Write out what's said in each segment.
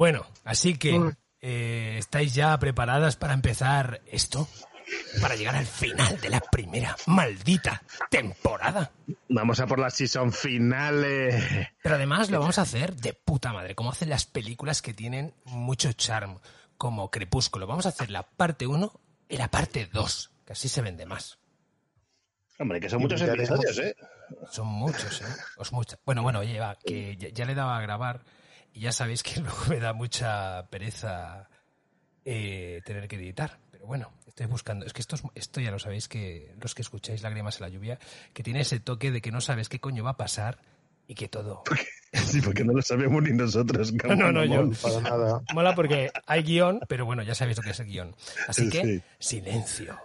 Bueno, así que eh, estáis ya preparadas para empezar esto, para llegar al final de la primera maldita temporada. Vamos a por la season finales. Pero además lo vamos a hacer de puta madre, como hacen las películas que tienen mucho charm, como Crepúsculo. Vamos a hacer la parte 1 y la parte 2, que así se vende más. Hombre, que son muchos episodios, ¿eh? Son muchos, ¿eh? Os mucha- Bueno, bueno, oye, va, que ya, ya le daba a grabar y ya sabéis que luego me da mucha pereza eh, tener que editar. Pero bueno, estoy buscando. Es que esto, es- esto ya lo sabéis que los que escucháis Lágrimas en la lluvia, que tiene ese toque de que no sabes qué coño va a pasar y que todo. Sí, porque no lo sabemos ni nosotros. No, no, no, yo. Para nada. Mola porque hay guion, pero bueno, ya sabéis lo que es el guion. Así que, Sí. silencio,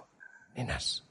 nenas.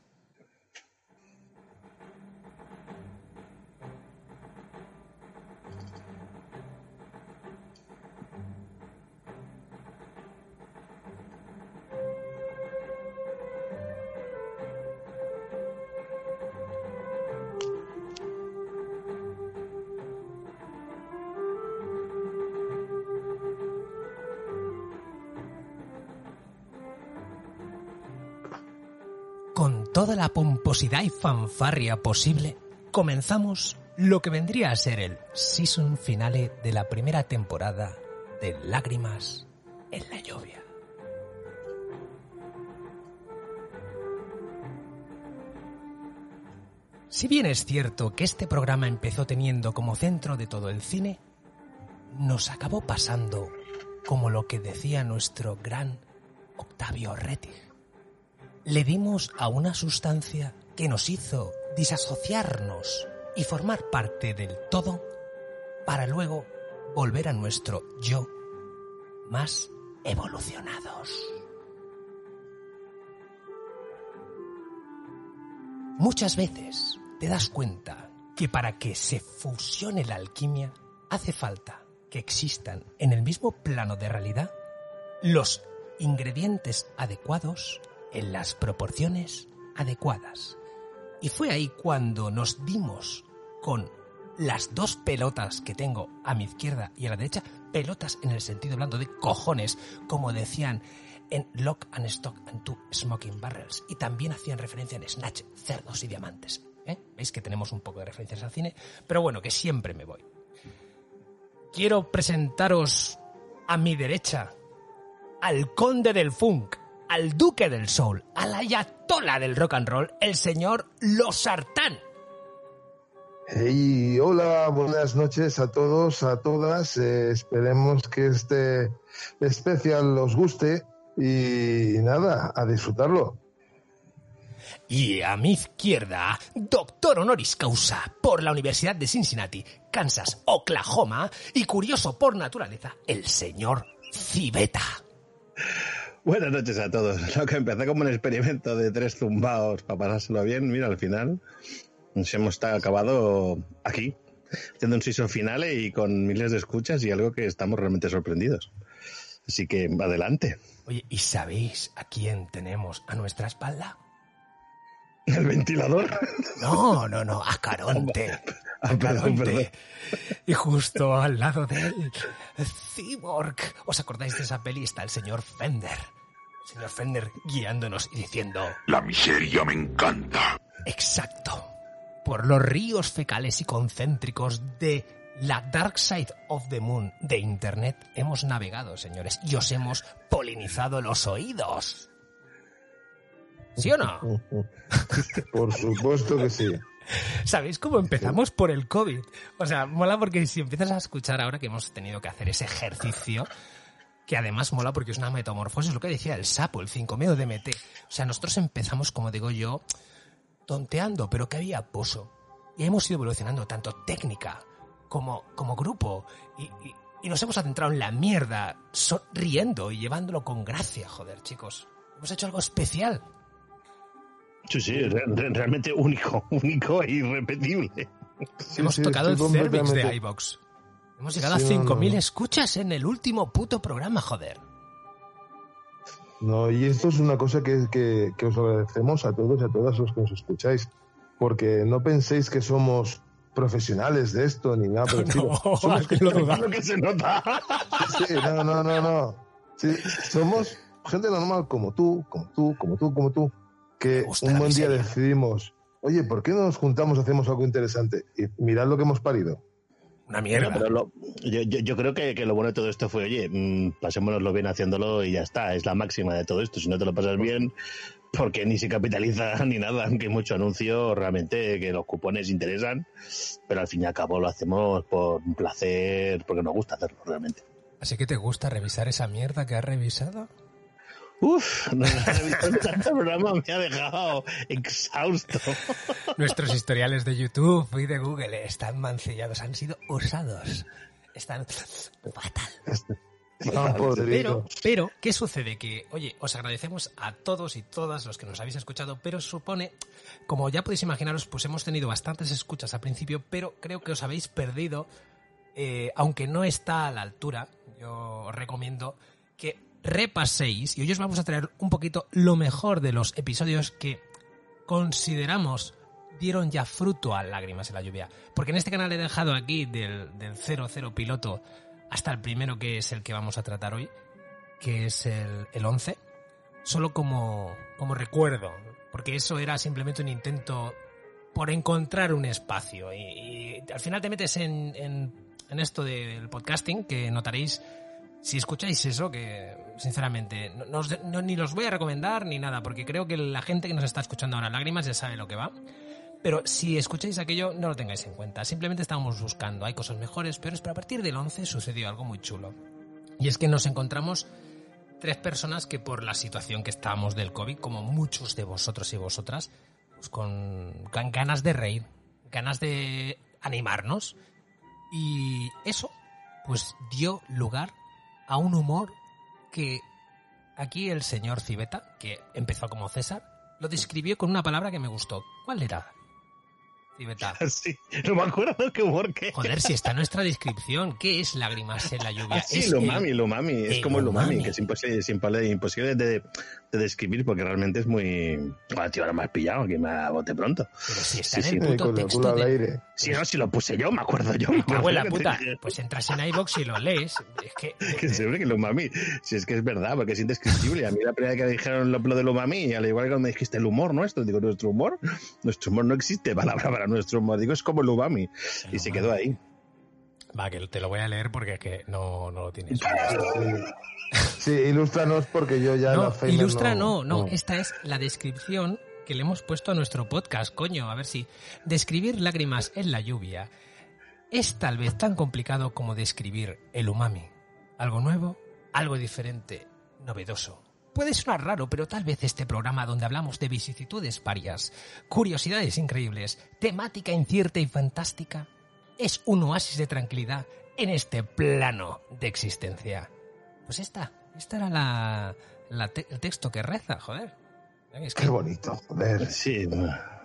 Toda la pomposidad y fanfarria posible, comenzamos lo que vendría a ser el season finale de la primera temporada de Lágrimas en la lluvia. Si bien es cierto que este programa empezó teniendo como centro de todo el cine, nos acabó pasando como lo que decía nuestro gran Octavio Rettig le dimos a una sustancia que nos hizo disasociarnos y formar parte del todo para luego volver a nuestro yo más evolucionados. Muchas veces te das cuenta que para que se fusione la alquimia hace falta que existan en el mismo plano de realidad los ingredientes adecuados en las proporciones adecuadas. Y fue ahí cuando nos dimos con las dos pelotas que tengo a mi izquierda y a la derecha, pelotas en el sentido hablando de cojones, como decían en Lock and Stock and Two Smoking Barrels, y también hacían referencia en Snatch, cerdos y diamantes. ¿eh? Veis que tenemos un poco de referencias al cine, pero bueno, que siempre me voy. Quiero presentaros a mi derecha al conde del funk, al duque del soul, al ayatola del rock and roll, el señor Losartán. Hey, hola, buenas noches a todos, a todas. Eh, esperemos que este especial os guste y nada, a disfrutarlo. Y a mi izquierda, doctor honoris causa por la Universidad de Cincinnati, Kansas, Oklahoma, y curioso por naturaleza, el señor Civeta. Buenas noches a todos. Lo que empezó como un experimento de tres zumbaos para pasárselo bien, mira, al final nos hemos acabado aquí, haciendo un season finale y con miles de escuchas y algo que estamos realmente sorprendidos. Así que adelante. Oye, ¿y sabéis a quién tenemos a nuestra espalda? El ventilador. No, no, no, a Caronte. Ah, perdón, perdón. Y justo al lado de él, Cyborg. ¿Os acordáis de esa peli? Está el señor Fender. El señor Fender guiándonos y diciendo, La miseria me encanta. exacto, por los ríos fecales y concéntricos de la Dark Side of the Moon de Internet hemos navegado, señores, y os hemos polinizado los oídos. ¿Sí o no? Por supuesto que sí. ¿Sabéis cómo empezamos por el COVID? O sea, mola porque si empiezas a escuchar ahora que hemos tenido que hacer ese ejercicio, que además mola porque es una metamorfosis, lo que decía el sapo, el 5 medio DMT. O sea, nosotros empezamos, como digo yo, tonteando, pero que había pozo. Y hemos ido evolucionando tanto técnica como, como grupo. Y, nos hemos adentrado en la mierda, sonriendo y llevándolo con gracia, joder, chicos. Hemos hecho algo especial. Sí, sí, re- re- realmente único, único e irrepetible. Sí, Hemos sí, tocado el cervix de iVox. Hemos llegado Sí, a no, no, 5.000 no. escuchas en el último puto programa, joder. No, y esto es una cosa que, que- que os agradecemos a todos y a todas los que nos escucháis, porque no penséis que somos profesionales de esto ni nada por el estilo. No, Somos que lo que se nota. Sí, no, no, no, no. Sí, somos gente normal como tú, como tú, como tú, como tú, que un buen día decidimos, oye, ¿por qué no nos juntamos y hacemos algo interesante? Y mirad lo que hemos parido. Una mierda. pero lo- yo, yo, yo creo que, que lo bueno de todo esto fue, oye, mm, pasémonoslo bien haciéndolo y ya está. Es la máxima de todo esto. Si no te lo pasas bien, porque ni se capitaliza ni nada, aunque hay mucho anuncio, realmente que los cupones interesan, pero al fin y al cabo lo hacemos por un placer, porque nos gusta hacerlo realmente. Así que te gusta revisar esa mierda que has revisado. Uf, no, tanto programa me ha dejado exhausto. Nuestros historiales de YouTube y de Google están mancillados, han sido usados. Están fatal. Estaban Pero, pero, ¿qué sucede? Que, oye, os agradecemos a todos y todas los que nos habéis escuchado, pero supone, como ya podéis imaginaros, pues hemos tenido bastantes escuchas al principio, pero creo que os habéis perdido, eh, aunque no está a la altura, yo os recomiendo que repaséis y hoy os vamos a traer un poquito lo mejor de los episodios que consideramos dieron ya fruto a lágrimas en la lluvia. Porque en este canal he dejado aquí del, del 00 piloto hasta el primero que es el que vamos a tratar hoy, que es el, el 11, solo como, como recuerdo, porque eso era simplemente un intento por encontrar un espacio. Y, y al final te metes en, en, en esto del podcasting, que notaréis, si escucháis eso, que sinceramente no, no no- ni los voy a recomendar ni nada, porque creo que la gente que nos está escuchando ahora, lágrimas, ya sabe lo que va. Pero si escucháis aquello, no lo tengáis en cuenta. Simplemente estamos buscando. Hay cosas mejores, peores, pero a partir del 11 sucedió algo muy chulo. Y es que nos encontramos tres personas que por la situación que estábamos del COVID, como muchos de vosotros y vosotras, pues con, con ganas de reír, ganas de animarnos. Y eso, pues dio lugar a un humor que aquí el señor Civeta, que empezó como César, lo describió con una palabra que me gustó. ¿Cuál era? Civeta. Sí, no me acuerdo qué humor que. Joder, si está nuestra descripción, ¿qué es lágrimas en la lluvia? Ah, sí, Es lo el- mami, lo mami. Es como el umami, que es imposible, es imposible de, de describir porque realmente es muy. Ah, tío, ahora me has pillado, que me ha bote pronto. Pero si está Sí, en el puto culo texto de... Si no, si lo puse yo, me acuerdo yo. Me la puta. te Pues entras en iBox y lo lees. Es que... Que siempre que el umami, si es que es verdad, porque es indescriptible. Y A mí la primera vez que me dijeron lo, lo del umami, al igual que cuando me dijiste el humor nuestro, digo, nuestro humor, nuestro humor no existe palabra para nuestro humor, digo, es como el umami. Y se quedó ahí. Va, que te lo voy a leer porque es que no, no lo tienes. Sí, ilústranos porque yo ya la No, Alzheimer ilustra no, no, Esta es la descripción que le hemos puesto a nuestro podcast, coño. A ver si. Describir lágrimas en la lluvia es tal vez tan complicado como describir el umami. Algo nuevo, algo diferente, novedoso. Puede sonar raro, pero tal vez este programa donde hablamos de vicisitudes varias, curiosidades increíbles, temática incierta y fantástica, es un oasis de tranquilidad en este plano de existencia. Pues esta, esta era la, la te- el texto que reza, joder. Es que Qué bonito, joder. Sí,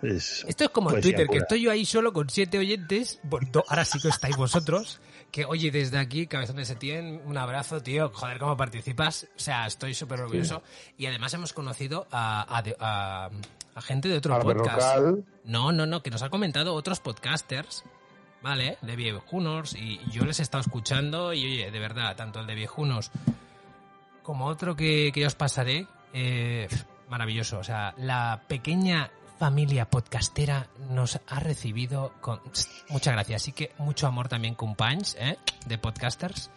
es. esto es como en Twitter, que pura. estoy yo ahí solo con siete oyentes. Bueno, ahora sí que estáis vosotros. Que oye, desde aquí, Cabezón de Setién, un abrazo, tío. Joder, cómo participas. O sea, estoy súper orgulloso. Y además hemos conocido a, a, a- a gente de otro podcast. Berrocal, No, no, no, que nos ha comentado otros podcasters, ¿vale? De Viejunos, y yo les he estado escuchando, y oye, de verdad, tanto el de Viejunos como otro que, que os pasaré, eh, maravilloso. O sea, la pequeña familia podcastera nos ha recibido con muchas gracias. Así que mucho amor también, compañes, ¿eh? De podcasters.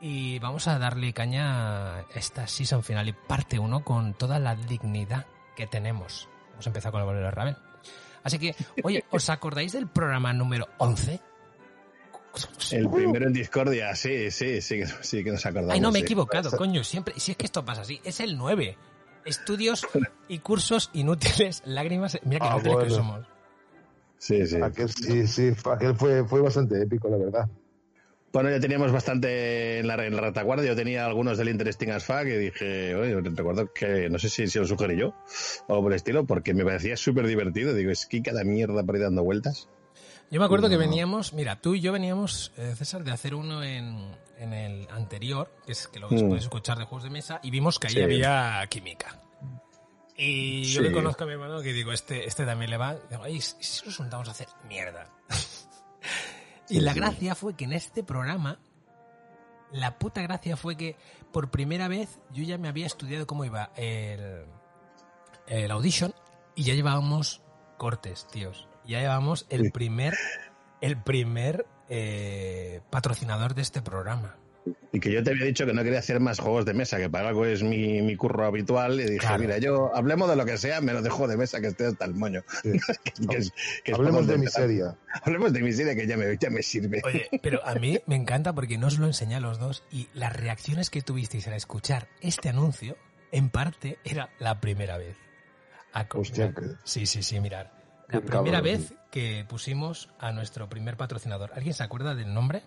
Y vamos a darle caña a esta season final y parte 1 con toda la dignidad que tenemos. Hemos empezado con el bolero de Ravel. Así que, oye, ¿os acordáis del programa número 11? El primero en discordia, sí, sí, sí, que- sí que nos acordamos. Ay, no, me he sí. equivocado, coño, siempre. Si es que esto pasa así, es el 9. Estudios y cursos inútiles, lágrimas. Mira qué Ah, inútiles que somos. Sí, sí. aquel sí, sí, aquel fue, fue bastante épico, la verdad. Bueno, ya teníamos bastante en la, en la retaguardia. Yo tenía algunos del Interesting as Fuck y dije, oye, recuerdo que no sé si, si lo sugerí yo o algo por el estilo, porque me parecía súper divertido. Digo, es que cada mierda por ahí dando vueltas. Yo me acuerdo que veníamos, mira, tú y yo veníamos, eh, César, de hacer uno en, en el anterior, que es que lo Mm. puedes escuchar de juegos de mesa, y vimos que ahí Sí. había química. Y yo que conozco a mi hermano, que digo, este, este también le va, digo, "Ay, ¿y si nos juntamos a hacer mierda? Y la gracia fue que en este programa, la puta gracia fue que por primera vez yo ya me había estudiado cómo iba el, el audition y ya llevábamos cortes, tíos. Ya llevábamos el primer, el primer eh, patrocinador de este programa. Y que yo te había dicho que no quería hacer más juegos de mesa, que para algo es mi, mi curro habitual. Y dije, Claro. mira, yo hablemos de lo que sea, menos de juego de mesa que esté hasta el moño. Sí. Que es- que es Hablemos de miseria. Hablemos de miseria, que ya me, ya me sirve. Oye, pero a mí me encanta porque no os lo enseñé a los dos y las reacciones que tuvisteis al escuchar este anuncio, en parte, era la primera vez. A Hostia, que- Sí, sí, sí, mirar. La primera cabrón. vez que pusimos a nuestro primer patrocinador. ¿Alguien se acuerda del nombre?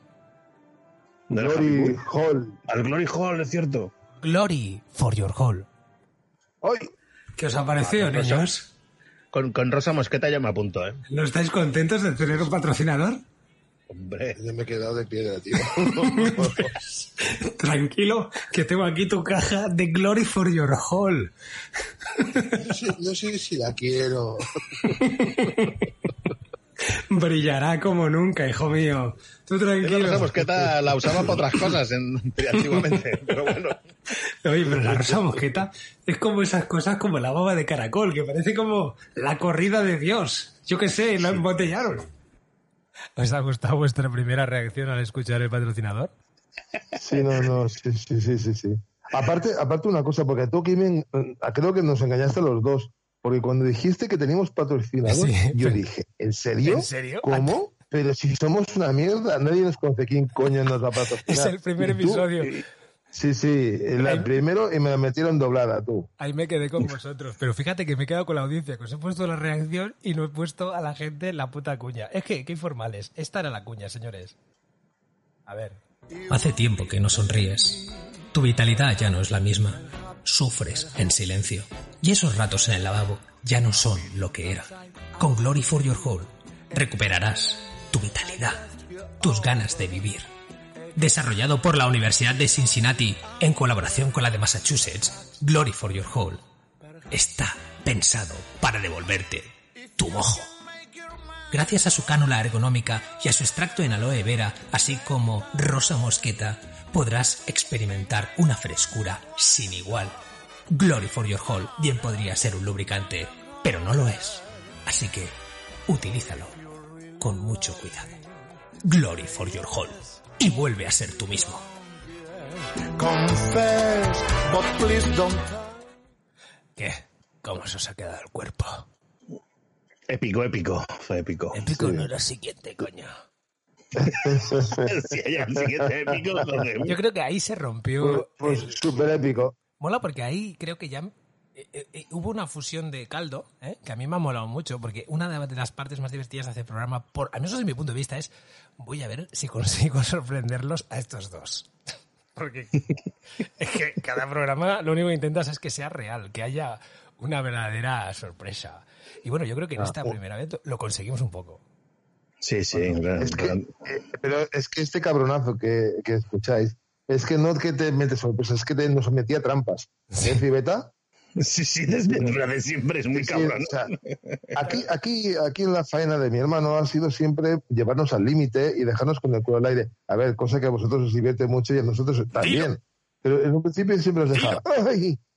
No era Happy Glory. Hall. Al Glory Hall, es cierto. Glory for your hall. ¡Ay! ¿Qué os ha parecido, Vale, niños? Con, con Rosa Mosqueta ya me apunto, ¿eh? ¿No estáis contentos de tener un patrocinador? Hombre. Yo me he quedado de piedra, tío. Tranquilo, que tengo aquí tu caja de Glory for Your Hall. No sé, no sé si la quiero. Brillará como nunca, hijo mío. Tú La Rosa tranquilo. Mosqueta la usaba para otras cosas en, antiguamente, pero bueno. Oye, pero la rosa mosqueta es como esas cosas como la baba de caracol, que parece como la corrida de Dios. Yo qué sé, lo embotellaron. ¿Os ha gustado vuestra primera reacción al escuchar el patrocinador? Sí, no, no, sí, sí, sí, sí. sí. Aparte, aparte una cosa, porque tú, Kimen, eh, creo que nos engañaste los dos. Porque cuando dijiste que teníamos patrocinador, Sí, yo pero- dije, ¿en serio? ¿En serio? ¿Cómo? Pero si somos una mierda, nadie nos conoce quién coño nos va a patrocinar. Es el primer episodio. Sí, sí, el Ahí- primero y me la metieron doblada, tú. Ahí me quedé con vosotros. Pero fíjate que me he quedado con la audiencia, que os he puesto la reacción y no he puesto a la gente la puta cuña. Es que, qué informales. Esta era la cuña, señores. A ver. Hace tiempo que no sonríes. Tu vitalidad ya no es la misma. Sufres en silencio. Y esos ratos en el lavabo ya no son lo que eran. Con Glory for Your Hall recuperarás tu vitalidad, tus ganas de vivir. Desarrollado por la Universidad de Cincinnati en colaboración con la de Massachusetts, Glory for Your Hall está pensado para devolverte tu mojo. Gracias a su cánula ergonómica y a su extracto en aloe vera, así como rosa mosqueta, podrás experimentar una frescura sin igual. Glory for Your Hall bien podría ser un lubricante, pero no lo es. Así que utilízalo con mucho cuidado. Glory for Your Hall y vuelve a ser tú mismo. Confess, but please don't. ¿Qué? ¿Cómo se os ha quedado el cuerpo? Épico, épico. Fue épico. Épico no era siguiente, coño. Si hay el siguiente épico, joder. Yo creo que ahí se rompió. Pues el- súper épico. Mola porque ahí creo que ya eh, eh, eh, hubo una fusión de caldo, ¿eh? que a mí me ha molado mucho, porque una de las partes más divertidas de hacer programa, por, al menos desde mi punto de vista, es voy a ver si consigo sorprenderlos a estos dos. Porque es que cada programa lo único que intentas es que sea real, que haya una verdadera sorpresa. Y bueno, yo creo que en esta primera vez lo conseguimos un poco. Sí, sí. Es que, eh, pero es que este cabronazo que, que escucháis, es que no que te metes sorpresas, es que te, nos metía trampas. ¿Eh, Cibeta? Sí, sí, desde de siempre es muy Sí, cabrón. o sea, aquí, aquí, aquí en la faena de mi hermano ha sido siempre llevarnos al límite y dejarnos con el culo al aire. A ver, cosa que a vosotros os divierte mucho y a nosotros también. Pero en un principio siempre os dejaba. ¡Ay!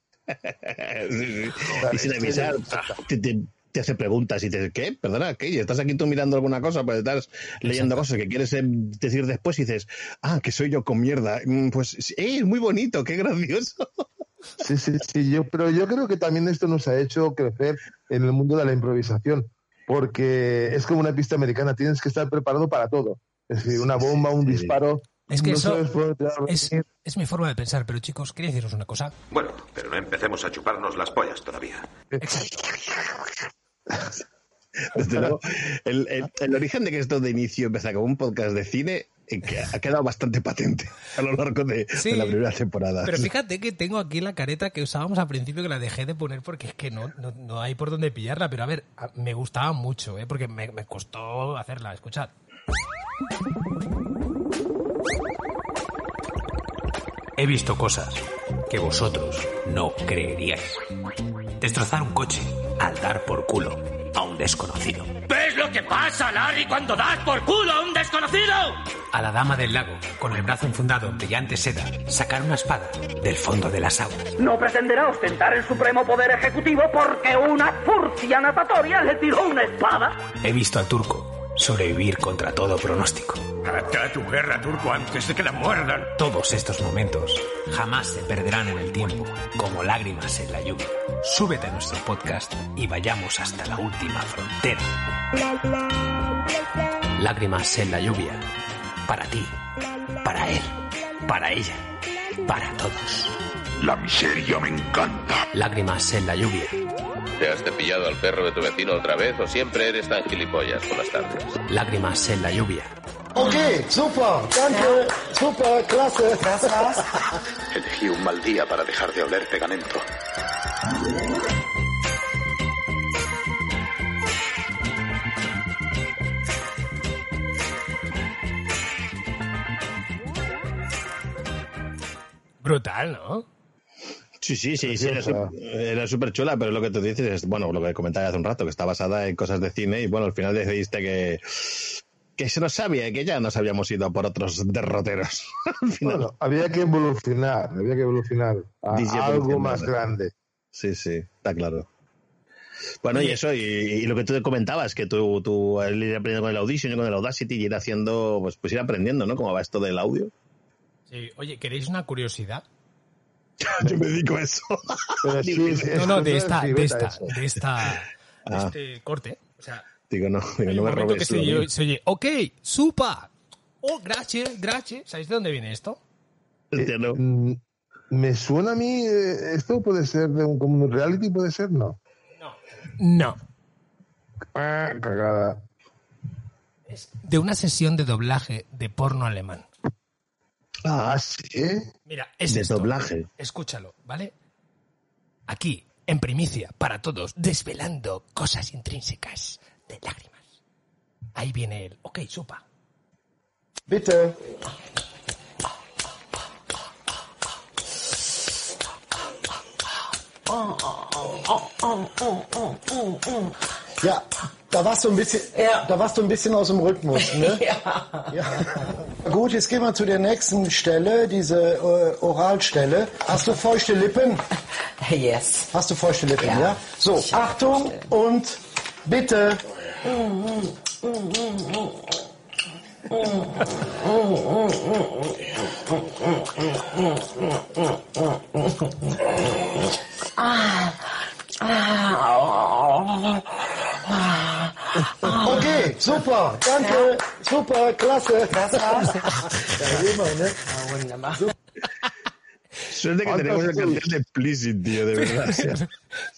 Sí, sí. Vale, Y sin sí, avisar, sí. te, te- te hace preguntas y te dices, ¿qué? Perdona, ¿qué? Estás aquí tú mirando alguna cosa, pues estás leyendo cosas que quieres eh, decir después y dices, ah, que soy yo con mierda. Mm, Pues eh, es muy bonito, qué gracioso. Sí, sí, sí, yo, pero yo creo que también esto nos ha hecho crecer en el mundo de la improvisación, porque es como una pista americana, tienes que estar preparado para todo. Es decir, una bomba, un disparo. Es que no eso Es, mi forma de pensar, pero chicos, quería deciros una cosa. Bueno, pero no empecemos a chuparnos las pollas todavía. Desde luego, el, el- el origen de que esto de inicio empezara como un podcast de cine eh, que ha quedado bastante patente a lo largo de, Sí, de la primera temporada. Pero fíjate que tengo aquí la careta que usábamos al principio que la dejé de poner porque es que no, no, no hay por dónde pillarla. Pero a ver, me gustaba mucho, ¿eh? porque me, me costó hacerla. Escuchad. He visto cosas que vosotros no creeríais. Destrozar un coche al dar por culo a un desconocido. ¿Ves lo lo que pasa, Larry, cuando das por culo a un desconocido? A la dama del lago, con el brazo enfundado en brillante seda, sacar una espada del fondo de las aguas. No pretenderá ostentar el supremo poder ejecutivo porque una furcia natatoria le tiró una espada. He visto al turco sobrevivir contra todo pronóstico. Ata tu guerra, turco, antes de que la muerdan. Todos estos momentos jamás se perderán en el tiempo, como lágrimas en la lluvia. Súbete a nuestro podcast y vayamos hasta la última frontera. Lágrimas en la lluvia. Para ti, para él, para ella, para todos. La miseria me encanta. Lágrimas en la lluvia. ¿Te has cepillado al perro de tu vecino otra vez o siempre eres tan gilipollas por las tardes? Lágrimas en la lluvia. Okay, super, danke, super, klasse. Elegí un mal día para dejar de oler pegamento. Brutal, ¿no? Sí, sí, sí, sí, era súper chula, pero lo que tú dices es, bueno, lo que comentaba hace un rato, que está basada en cosas de cine y bueno, al final decidiste que, que se nos sabía, que ya nos habíamos ido por otros derroteros. al final. Bueno, había que evolucionar, había que evolucionar a Dice algo más grande. Sí, sí, está claro. Bueno, y eso, y, y lo que tú comentabas, que tú, tú el ir aprendiendo con el Audition y con el Audacity y ir haciendo, pues, pues ir aprendiendo, ¿no? Cómo va esto del audio. Sí. Oye, ¿queréis una curiosidad? Yo me dedico a eso. Pero sí, Digo, es- es No, no, de esta, de esta, eso. de esta, de Ah. este corte. O sea, Digo, no, digo, no me momento que robes se, oye- se oye, ok, supa. Oh, gracias, gracias. ¿Sabéis de dónde viene esto? Hostia, no. Mm, Me suena a mí, eh, esto puede ser de un, como un reality, puede ser, no. No. Ah, cagada. De una sesión de doblaje de porno alemán. Ah, sí. Mira, es De esto. doblaje. Escúchalo, ¿vale? Aquí, en primicia, para todos, desvelando cosas intrínsecas de lágrimas. Ahí viene el, ok, supa. Bitte. Ja, da warst du ein bisschen, da warst du ein bisschen aus dem Rhythmus, ne? ja. Gut, jetzt gehen wir zu der nächsten Stelle, diese äh, Oralstelle. Hast du feuchte Lippen? Yes. Hast du feuchte Lippen, ja? Ja. So, Achtung und bitte. Okay, super, danke, super, klasse. Ja, immer, ne? Wunderbar. Suerte que tenemos la canción de Explicit, tío, de verdad. o sea.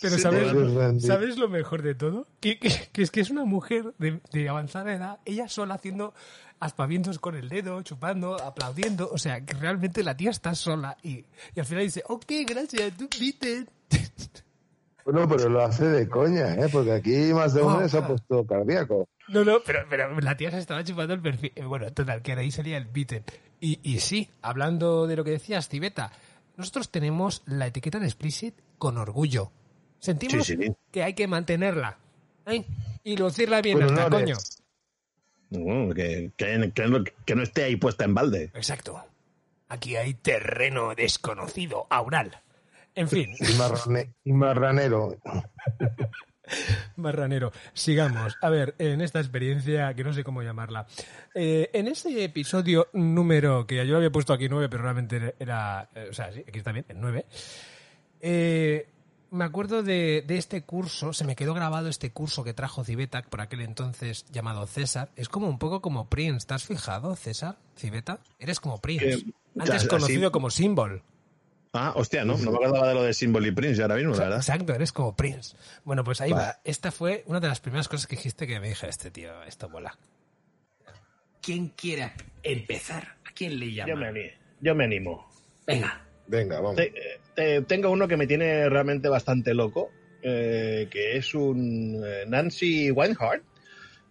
Pero Sí, ¿sabes. ¿sabes lo mejor de todo? Que, que- que es que es una mujer de, de avanzada edad, ella sola haciendo aspavientos con el dedo, chupando, aplaudiendo. O sea, que realmente la tía está sola y, y al final dice, ok, gracias, tú viste. Bueno, pero lo hace de coña, ¿eh? Porque aquí más de uno Oh, se ha ah. puesto cardíaco. No, no, pero, pero la tía se estaba chupando el perfil. Eh, Bueno, total, que ahí salía el beaten. Y, y sí, hablando de lo que decías, Tibeta, nosotros tenemos la etiqueta de explicit con orgullo. Sentimos Sí, sí. que hay que mantenerla. ¿eh? Y lucirla bien Con hasta honores. coño. No, que, que, que no, que no esté ahí puesta en balde. Exacto. Aquí hay terreno desconocido, aural. En fin, y marranero. marranero. Sigamos. A ver, en esta experiencia, que no sé cómo llamarla. Eh, en ese episodio número, que yo había puesto aquí nueve, pero realmente era. eh, o sea, sí, aquí está bien, el nueve. Eh, me acuerdo de, de este curso, se me quedó grabado este curso que trajo Cibeta por aquel entonces llamado César. Es como un poco como Prince. ¿Te has fijado, César? Cibeta? Eres como Prince. Eh, Antes conocido como Symbol. Ah, hostia, no, no me acordaba de lo de Symbol y Prince ahora mismo, la verdad. Exacto, eres como Prince. Bueno, pues ahí Vale. va. Esta fue una de las primeras cosas que dijiste que me dije, este tío, esto mola. ¿Quién quiere empezar? ¿A quién le llama? Yo me, ani- yo me animo. Venga. Venga, vamos. Te- te- tengo uno que me tiene realmente bastante loco, eh, que es un eh, Nancy Weinhardt.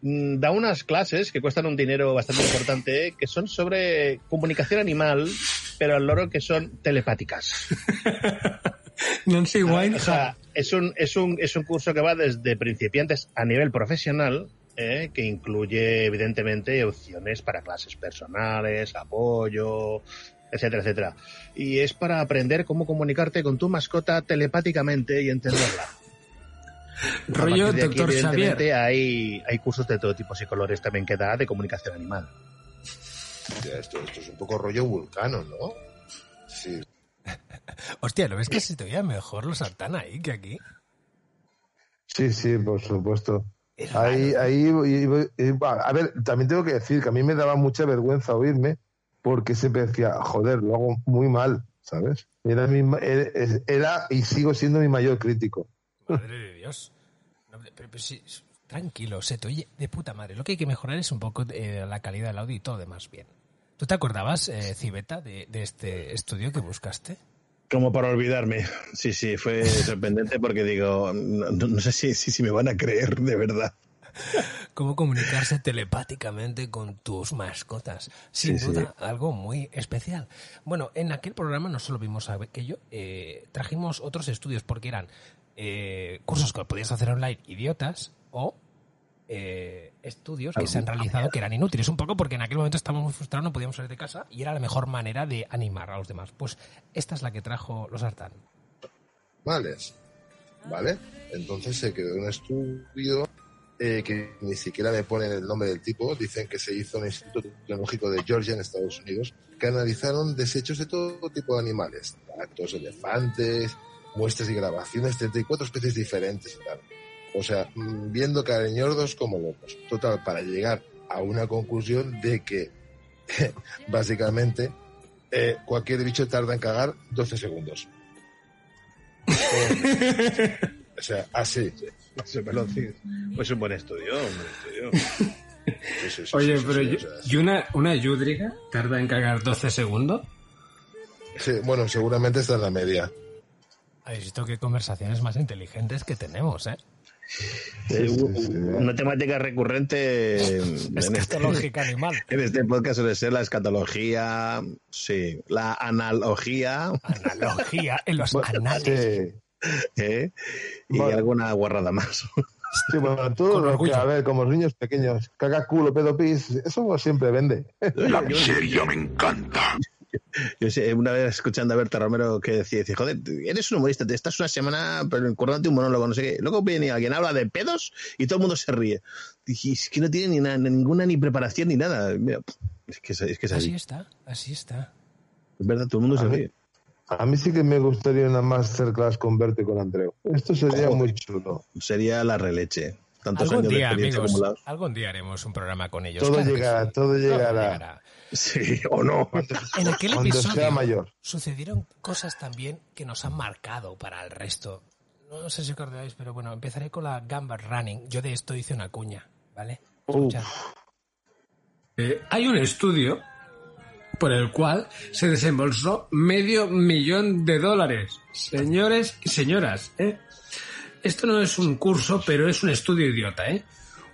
Mm, Da unas clases que cuestan un dinero bastante importante, que son sobre comunicación animal, pero al loro que son telepáticas. Nancy O sea, es un, es, un, es un curso que va desde principiantes a nivel profesional ¿eh? que incluye evidentemente opciones para clases personales, apoyo, etcétera, etcétera. Y es para aprender cómo comunicarte con tu mascota telepáticamente y entenderla. Rollo de aquí, Doctor evidentemente, Xavier. Hay, hay cursos de todo tipo y colores también que da de comunicación animal. Hostia, Esto, esto es un poco rollo vulcano, ¿no? Sí. Hostia, ¿lo ves que se te oía mejor los Artan ahí que aquí? Sí, sí, por supuesto. Ahí, ahí, y- y- va, a ver, también tengo que decir que a mí me daba mucha vergüenza oírme porque siempre decía, joder, lo hago muy mal, ¿sabes? Era, mi ma- era, era y sigo siendo mi mayor crítico. Madre de Dios. No, pero, pero sí, tranquilo, se te oye de puta madre. Lo que hay que mejorar es un poco eh, la calidad del audio y todo demás bien. ¿Tú te acordabas, eh, Cibeta, de, de este estudio que buscaste? Como para olvidarme. Sí, sí, fue sorprendente porque digo, no, sé si, si, si me van a creer de verdad. Cómo comunicarse telepáticamente con tus mascotas. Sin Sí, sí. duda, algo muy especial. Bueno, en aquel programa no solo vimos aquello, eh, trajimos otros estudios porque eran eh, cursos que podías hacer online idiotas o eh, estudios que se han realizado que eran inútiles. Un poco porque en aquel momento estábamos muy frustrados, no podíamos salir de casa y era la mejor manera de animar a los demás. Pues esta es la que trajo los Artan. Vale. ¿Vale? Entonces se creó un estudio eh, que ni siquiera me ponen el nombre del tipo, dicen que se hizo en el Instituto Tecnológico de Georgia en Estados Unidos, que analizaron desechos de todo tipo de animales, gatos, elefantes, muestras y grabaciones, 34 especies diferentes y tal. O sea, mm, viendo cariñordos como locos. Total, para llegar a una conclusión de que básicamente eh, cualquier bicho tarda en cagar 12 segundos. O sea, así. Pues un buen estudio, un buen estudio. Sí, sí, sí, Oye, sí, pero sí, yo- o sea, ¿y una, una yúdriga tarda en cagar 12 segundos? sí, bueno, seguramente está en la media. Habéis visto qué conversaciones más inteligentes que tenemos, ¿eh? Eh, sí, u- sí. Una temática recurrente en este, Escatológica animal. en este podcast suele ser la escatología, sí, la analogía Analogía en los Bueno, anales. sí, ¿eh? y Bueno. alguna guarrada más. sí, bueno, todo Con lo que, a ver, como los niños pequeños, caga culo, pedo pis, eso siempre vende. La miseria me encanta. Yo sé, una vez escuchando a Berta Romero que decía, dice, joder, eres un humorista, te estás una semana pero un monólogo, no sé qué. Luego viene alguien, habla de pedos y todo el mundo se ríe. Dije, es que no tiene ni na- ninguna ni preparación ni nada. Mira, es que es, es que es Así así. está, así está. Es verdad, todo el mundo se mí- ríe. A mí sí que me gustaría una masterclass con Berto y con Andreu. Esto sería Joder. muy chulo. Sería la releche. Tantos Algún años día, experiencia amigos, acumulados. algún día haremos un programa con ellos. Todo claro llegará, sí. todo llegará. Sí, o no. En aquel Cuando episodio sea mayor. sucedieron cosas también que nos han marcado para el resto. No sé si acordáis, pero bueno, empezaré con la Gamba Running. Yo de esto hice una cuña, ¿vale? Eh, hay un estudio por el cual se desembolsó medio millón de dólares. Señores y señoras, ¿eh? Esto no es un curso, pero es un estudio idiota, ¿eh?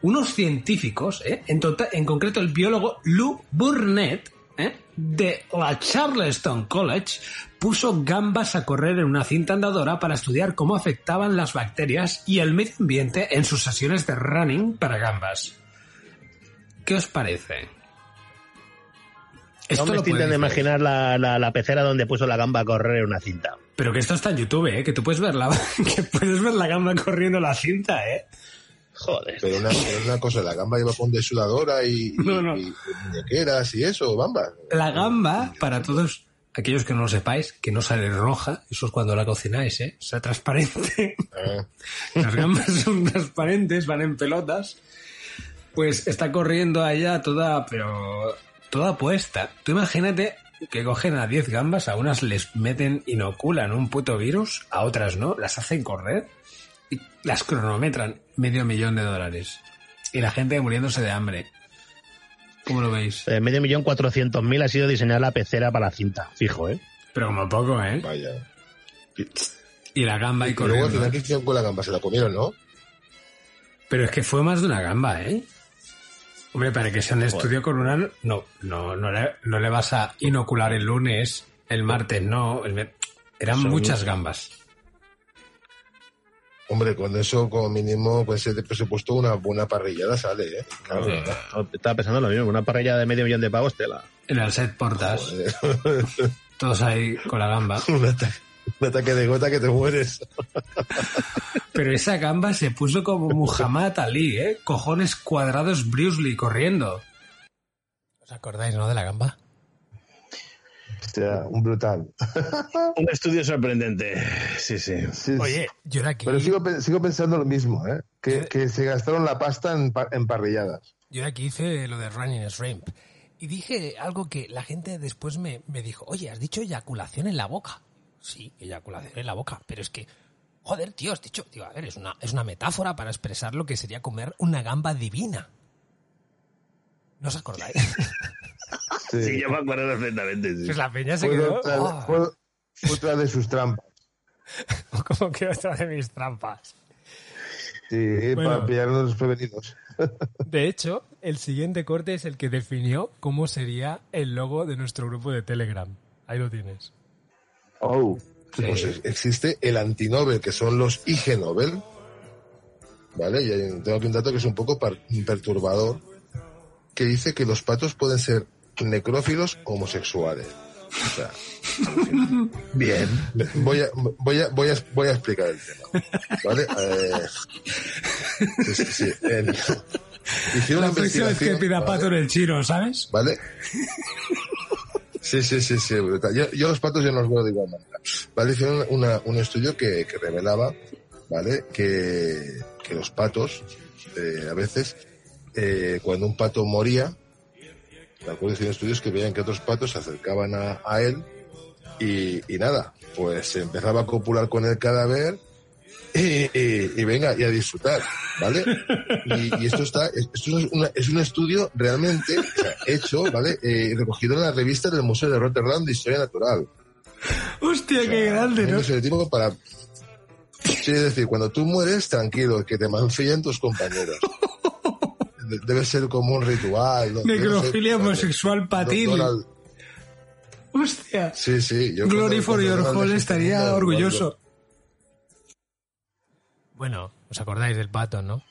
Unos científicos, ¿eh? En, total, en concreto el biólogo Lou Burnett, ¿eh? de la Charleston College, puso gambas a correr en una cinta andadora para estudiar cómo afectaban las bacterias y el medio ambiente en sus sesiones de running para gambas. ¿Qué os parece? No me lo intentando imaginar la, la, la pecera donde puso la gamba a correr en una cinta. Pero que esto está en YouTube, ¿eh? Que tú puedes ver la, que puedes ver la gamba corriendo la cinta, ¿eh? Joder. Pero una, pero una cosa, la gamba iba con desudadora y, y, No, no. y- y muñequeras y eso, bamba. La gamba, para todos aquellos que no lo sepáis, que no sale roja, eso es cuando la cocináis, ¿eh? O sea, transparente. Eh, Las gambas son transparentes, van en pelotas. Pues está corriendo allá toda, pero toda puesta. Tú imagínate que cogen a 10 gambas, a unas les meten, inoculan un puto virus, a otras no, las hacen correr y las cronometran medio millón de dólares. Y la gente muriéndose de hambre. ¿Cómo lo veis? Eh, medio millón cuatrocientos mil ha sido diseñar la pecera para la cinta, fijo, ¿eh? Pero como poco, ¿eh? vaya. Y la gamba y Y luego al corriendo. final, ¿qué hicieron con la gamba? Se la comieron, ¿no? Pero es que fue más de una gamba, ¿eh? Hombre, para que sea un estudio con una... No, no, no le, no le vas a inocular el lunes, el martes, no. el Eran Son- muchas gambas. Hombre, con eso como mínimo, pues de presupuesto una buena parrillada sale, ¿eh? Claro, estaba pensando lo mismo, una parrilla de medio millón de pavos tela. En el set portas. Todos ahí con la gamba. un, ataque, un ataque de gota que te mueres. Pero esa gamba se puso como Muhammad Ali, ¿eh? Cojones cuadrados Bruce Lee corriendo. ¿Os acordáis, no, de la gamba? Un brutal. Un estudio sorprendente. Sí, sí. Sí, Oye, yo de aquí, Pero sigo, sigo pensando lo mismo, ¿eh? Que, que se gastaron la pasta en, en parrilladas. yo de aquí hice lo de Running Shrimp. Y dije algo que la gente después me, me dijo, oye, has dicho eyaculación en la boca. Sí, eyaculación en la boca, pero es que, joder, tío, has dicho, digo, a ver, es una, es una metáfora para expresar lo que sería comer una gamba divina. ¿No os acordáis? Sí. Sí, yo me acuerdo perfectamente. sí. Pues la peña se quedó... otra, "Oh". fue otra de sus trampas. como que otra de mis trampas. Sí, Bueno. para pillarnos desprevenidos. De hecho, el siguiente corte es el que definió cómo sería el logo de nuestro grupo de Telegram. Ahí lo tienes. Oh. Pues ex- existe el antinobel, que son los IG Nobel. ¿Vale? Y tengo aquí un dato que es un poco perturbador, que dice que los patos pueden ser necrófilos homosexuales. O sea, Bien. voy a, voy a, voy a, voy a explicar el tema. ¿Vale? Eh, sí, sí, sí. El- hicieron La una próxima vez que pida ¿vale? pato en el chino, ¿sabes? ¿Vale? Sí, sí, sí, sí. Yo, yo los patos yo no los veo de igual manera. ¿Vale? Hicieron una- un estudio que, que revelaba, ¿vale? Que, que los patos, eh, a veces, eh, cuando un pato moría, ¿de acuerdo? Hicieron estudios que veían que otros patos se acercaban a, a él y, y nada, pues se empezaba a copular con el cadáver y, y- y venga, y a disfrutar, ¿vale? Y, esto está, esto es, una- es un estudio realmente o sea, hecho, ¿vale? Eh, recogido en la revista del Museo de Rotterdam de Historia Natural. Hostia, qué grande, ¿no? Es el tipo para... Sí, es decir, cuando tú mueres, tranquilo, que te mancillen tus compañeros. De- Debe ser como un ritual. Necrofilia homosexual patil. Donald- Hostia. Sí, sí. yo Glory for your hall estaría orgulloso. Bueno, os acordáis del pato, ¿no?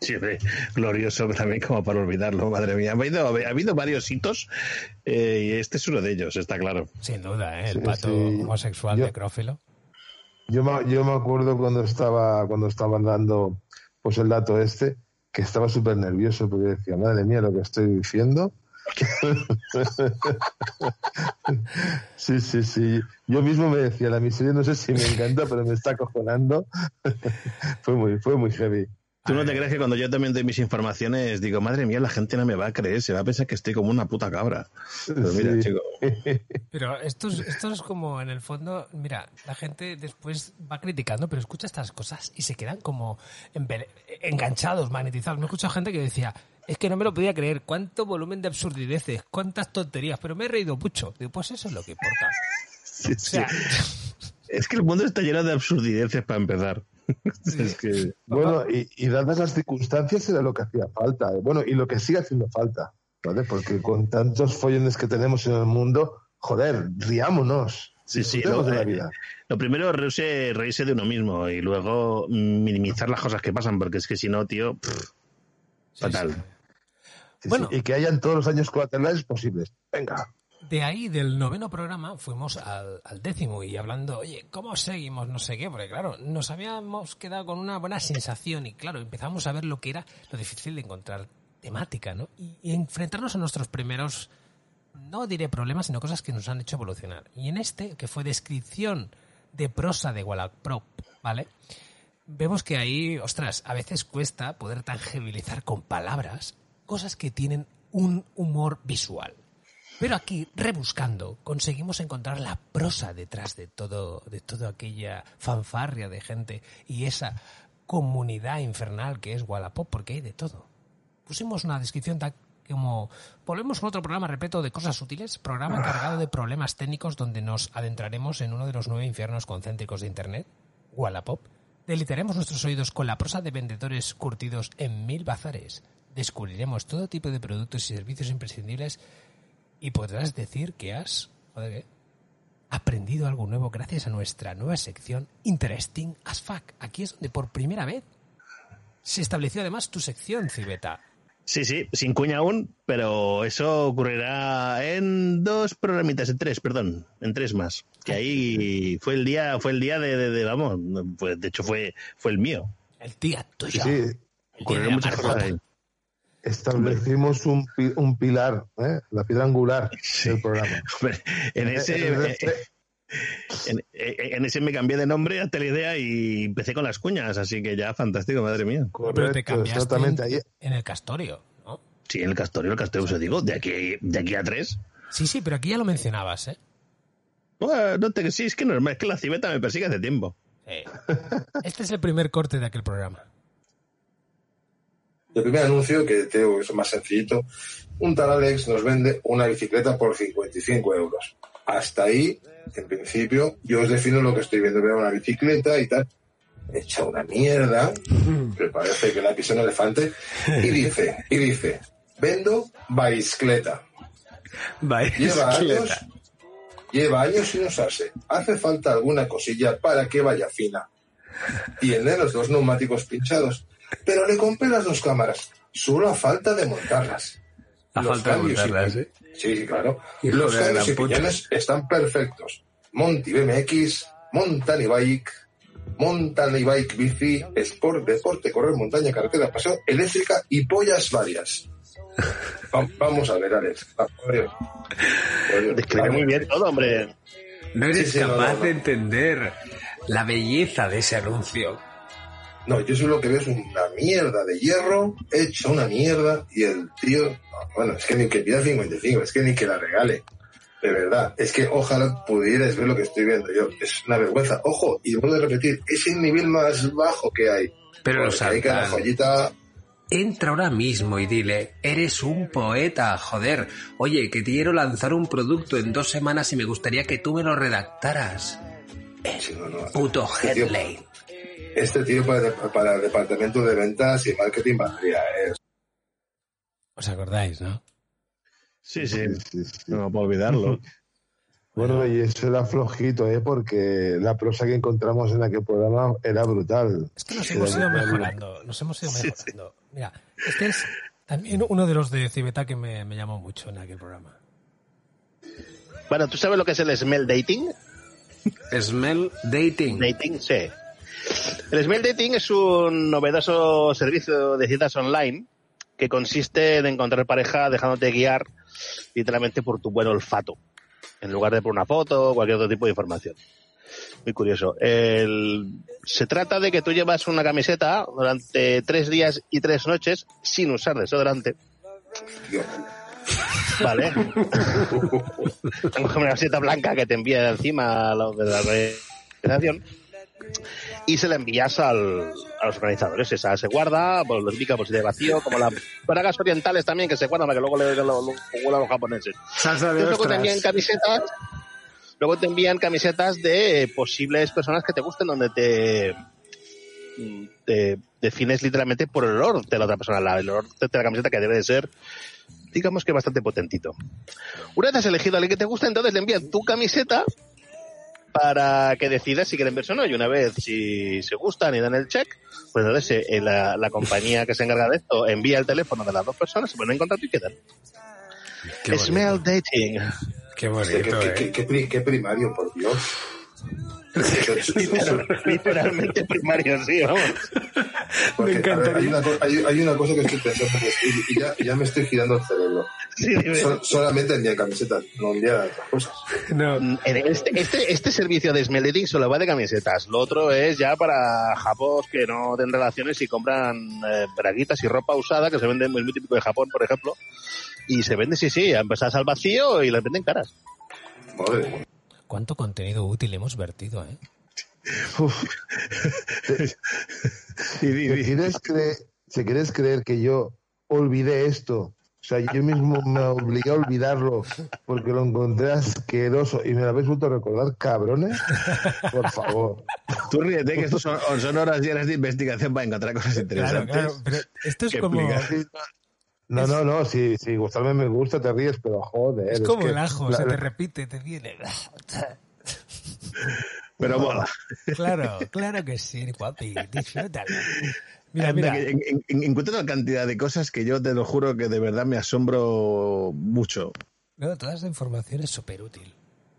Sí, hombre, glorioso también como para olvidarlo, madre mía. Ha habido, ha habido varios hitos eh, y este es uno de ellos, está claro. Sin duda, ¿eh? El Sí, pato sí. homosexual Yo- necrófilo. Yo me, yo me acuerdo cuando estaba cuando estaban dando pues el dato este que estaba súper nervioso porque decía madre mía lo que estoy diciendo sí sí sí. Yo mismo me decía la miseria no sé si me encanta pero me está acojonando fue muy fue muy heavy Tú no te crees que cuando yo también doy mis informaciones digo, madre mía, la gente no me va a creer, se va a pensar que estoy como una puta cabra. Pero mira, Sí. chico, Pero esto es, esto es como, en el fondo, mira, la gente después va criticando, pero escucha estas cosas y se quedan como enganchados, magnetizados. Me he escuchado gente que decía, es que no me lo podía creer, cuánto volumen de absurdideces, cuántas tonterías, pero me he reído mucho. Digo, pues eso es lo que importa. sí, O sí. es que el mundo está lleno de absurdideces para empezar. Es que bueno y, y dadas las circunstancias era lo que hacía falta eh. bueno y lo que sigue haciendo falta ¿vale? porque con tantos follones que tenemos en el mundo joder riámonos Sí, sí, disfrutemos lo, de la eh, vida lo primero es reírse, reírse de uno mismo y luego minimizar las cosas que pasan, porque es que si no, tío, pff, fatal. Sí, Bueno. sí, y que hayan todos los años colaterales posibles. Venga. De ahí, del noveno programa, fuimos al, décimo y hablando, oye, ¿cómo seguimos? No sé qué, porque claro, nos habíamos quedado con una buena sensación y claro, empezamos a ver lo que era lo difícil de encontrar temática, ¿no? Y, enfrentarnos a nuestros primeros, no diré problemas, sino cosas que nos han hecho evolucionar. Y en este, que fue descripción de prosa de Wallacprop, ¿vale? Vemos que ahí, ostras, a veces cuesta poder tangibilizar con palabras cosas que tienen un humor visual. Pero aquí, rebuscando, conseguimos encontrar la prosa detrás de todo, de toda aquella fanfarria de gente y esa comunidad infernal que es Wallapop, porque hay de todo. Pusimos una descripción tal como volvemos con otro programa repleto de cosas útiles, programa cargado de problemas técnicos donde nos adentraremos en uno de los nueve infiernos concéntricos de Internet, Wallapop. Delitaremos nuestros oídos con la prosa de vendedores curtidos en mil bazares. Descubriremos todo tipo de productos y servicios imprescindibles y podrás decir que has... Joder, ¿qué? aprendido algo nuevo gracias a nuestra nueva sección Interesting as Fuck. Aquí es donde por primera vez se estableció además tu sección, Cibeta. Sí, sí, sin cuña aún, pero eso ocurrirá en dos programitas, en tres, perdón, en tres más. Que ahí fue el día, fue el día de, de- de- vamos, pues de hecho fue, fue el mío. El día tuyo. Sí, El día de Ocurrieron la muchas cosas ahí. Establecimos un, pi- un pilar, ¿eh? la piedra angular del programa. Hombre, En ese, eh, en, en ese me cambié de nombre hasta la idea y empecé con las cuñas, así que ya fantástico, madre mía. Pero te cambiaste exactamente. en, Ahí, en el Castorio, ¿no? Sí, en el Castorio, el Castorio, os digo, de aquí, de aquí a tres. Sí, sí, pero aquí ya lo mencionabas, ¿eh? Bueno, no te, sí, es que normal, es que la civeta me persigue hace tiempo. Sí. Este es el primer corte de aquel programa. El primer anuncio, que tengo que es más sencillito, un tal Alex nos vende una bicicleta por 55 euros. Hasta ahí, en principio, yo os defino lo que estoy viendo. Veo una bicicleta y tal, hecha una mierda, me parece que la pisa un elefante, y dice, y dice, vendo bicicleta. Lleva años, lleva años sin usarse. Hace falta alguna cosilla para que vaya fina. Tiene los dos neumáticos pinchados, pero le compré las dos cámaras. Solo a falta de montarlas. A Los falta de cambios y- montarlas, ¿eh? Sí, sí, claro. Hijo los cambios y piñones están perfectos. Monty BMX, Mountain Bike, Mountain Bike Bici, Sport, Deporte, Correr, Montaña, Carretera, Paseo, Eléctrica y pollas varias. Va- vamos a ver, Alex. Describe muy bien todo, hombre. No eres Sí, sí, no, capaz no, no. de entender la belleza de ese anuncio. No, yo solo lo que veo es una mierda de hierro, hecha una mierda, y el tío, no, bueno, es que ni que pida 55, es que ni que la regale. De verdad, es que ojalá pudierais ver lo que estoy viendo yo. Es una vergüenza. Ojo, y vuelvo a repetir, es el nivel más bajo que hay. Pero Porque hay cada Santan, joyita. entra ahora mismo y dile, eres un poeta, joder. Oye, que quiero lanzar un producto en dos semanas y me gustaría que tú me lo redactaras. Sí, no, no. Puto headline. Este tío para, para el departamento de ventas y marketing valdría, ¿eh? ¿Os acordáis, no? Sí, sí, sí, sí. no puedo olvidarlo. Bueno, y eso era flojito, ¿eh? porque la prosa que encontramos en aquel programa era brutal. Es que nos hemos ido mejorando, nos hemos ido mejorando. Mira, este es también uno de los de Cibeta que me, me llamó mucho en aquel programa. Bueno, ¿tú sabes lo que es el smell dating? Smell dating. Dating, sí. El Smell Dating es un novedoso servicio de citas online que consiste en encontrar pareja dejándote guiar literalmente por tu buen olfato, en lugar de por una foto o cualquier otro tipo de información. Muy curioso. El- Se trata de que tú llevas una camiseta durante tres días y tres noches sin usar desodorante. Dios. Vale. Tengo una camiseta blanca que te envía encima a la organización y se la envías al- a los organizadores. Esa se guarda, pues lo típico por si de vacío, como las bragas orientales también que se guardan para que luego le lo, lo, a los japoneses. Entonces, luego te envían camisetas, luego te envían camisetas de posibles personas que te gusten donde te te defines literalmente por el olor de la otra persona, el olor de la camiseta que debe de ser digamos que bastante potentito. Una vez has elegido a alguien que te gusta, entonces le envían tu camiseta para que decidas si quieren verse o no. Y una vez si se gustan y dan el check, pues entonces eh, la, la compañía que se encarga de esto envía el teléfono de las dos personas, se ponen en contacto y quedan. Smell dating. Qué bonito, qué, eh. qué- qué pri- qué primario, por Dios. Literal- literalmente primario, sí, vamos. Porque, Me a ver, hay, encantaría. una, hay- hay una cosa que estoy pensando y, y ya, ya me estoy girando el cerebro. Sí, dime. Sol- solamente envían camisetas, no envían otras cosas. No. En este, este, este servicio de smell dating solo va de camisetas. Lo otro es ya para japos que no den relaciones y compran eh, braguitas y ropa usada, que se vende muy, muy típico de Japón, por ejemplo. Y se vende, sí, sí, empezadas al vacío y las venden caras. Madre. ¿Cuánto contenido útil hemos vertido, eh? Uf. Y, y- ¿Te y- quieres, creer, ¿te quieres creer que yo olvidé esto? O sea, yo mismo me obligué a olvidarlo porque lo encontré asqueroso y me lo habéis vuelto a recordar, cabrones. Por favor. Tú ríete que estos son, son horas llenas de investigación para encontrar cosas Claro, interesantes. claro, pero esto es como, explicación. No, no, no, si, si gustarme me gusta, te ríes, pero joder. es como que el ajo, la- se te la- repite, te viene. Pero mola. Claro, claro que sí, guapi, disfrútalo. Mira, mira, que en- en- una cantidad de cosas que yo te lo juro que de verdad me asombro mucho. no, toda esa información es súper útil.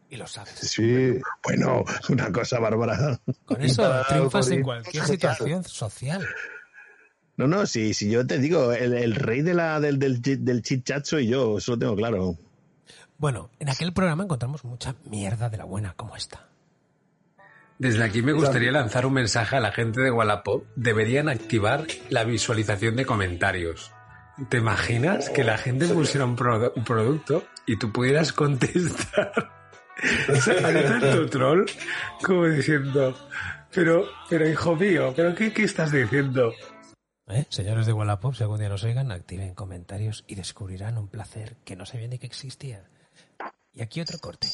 Y lo sabes. Sí, Bueno, una cosa bárbara. Con eso triunfas en cualquier situación social. No, no, si, si yo te digo, el, el rey de la, del, del, del chit-chat soy yo, eso lo tengo claro. Bueno, en aquel programa encontramos mucha mierda de la buena como esta. Desde aquí me gustaría lanzar un mensaje a la gente de Wallapop. Deberían activar la visualización de comentarios. ¿Te imaginas que la gente pusiera un, produ- un producto y tú pudieras contestar? O sea, troll como diciendo, pero, pero hijo mío, ¿pero qué, qué estás diciendo? ¿Eh? Señores de Wallapop, si algún día nos oigan, activen comentarios y descubrirán un placer que no sabía ni que existía. Y aquí otro corte.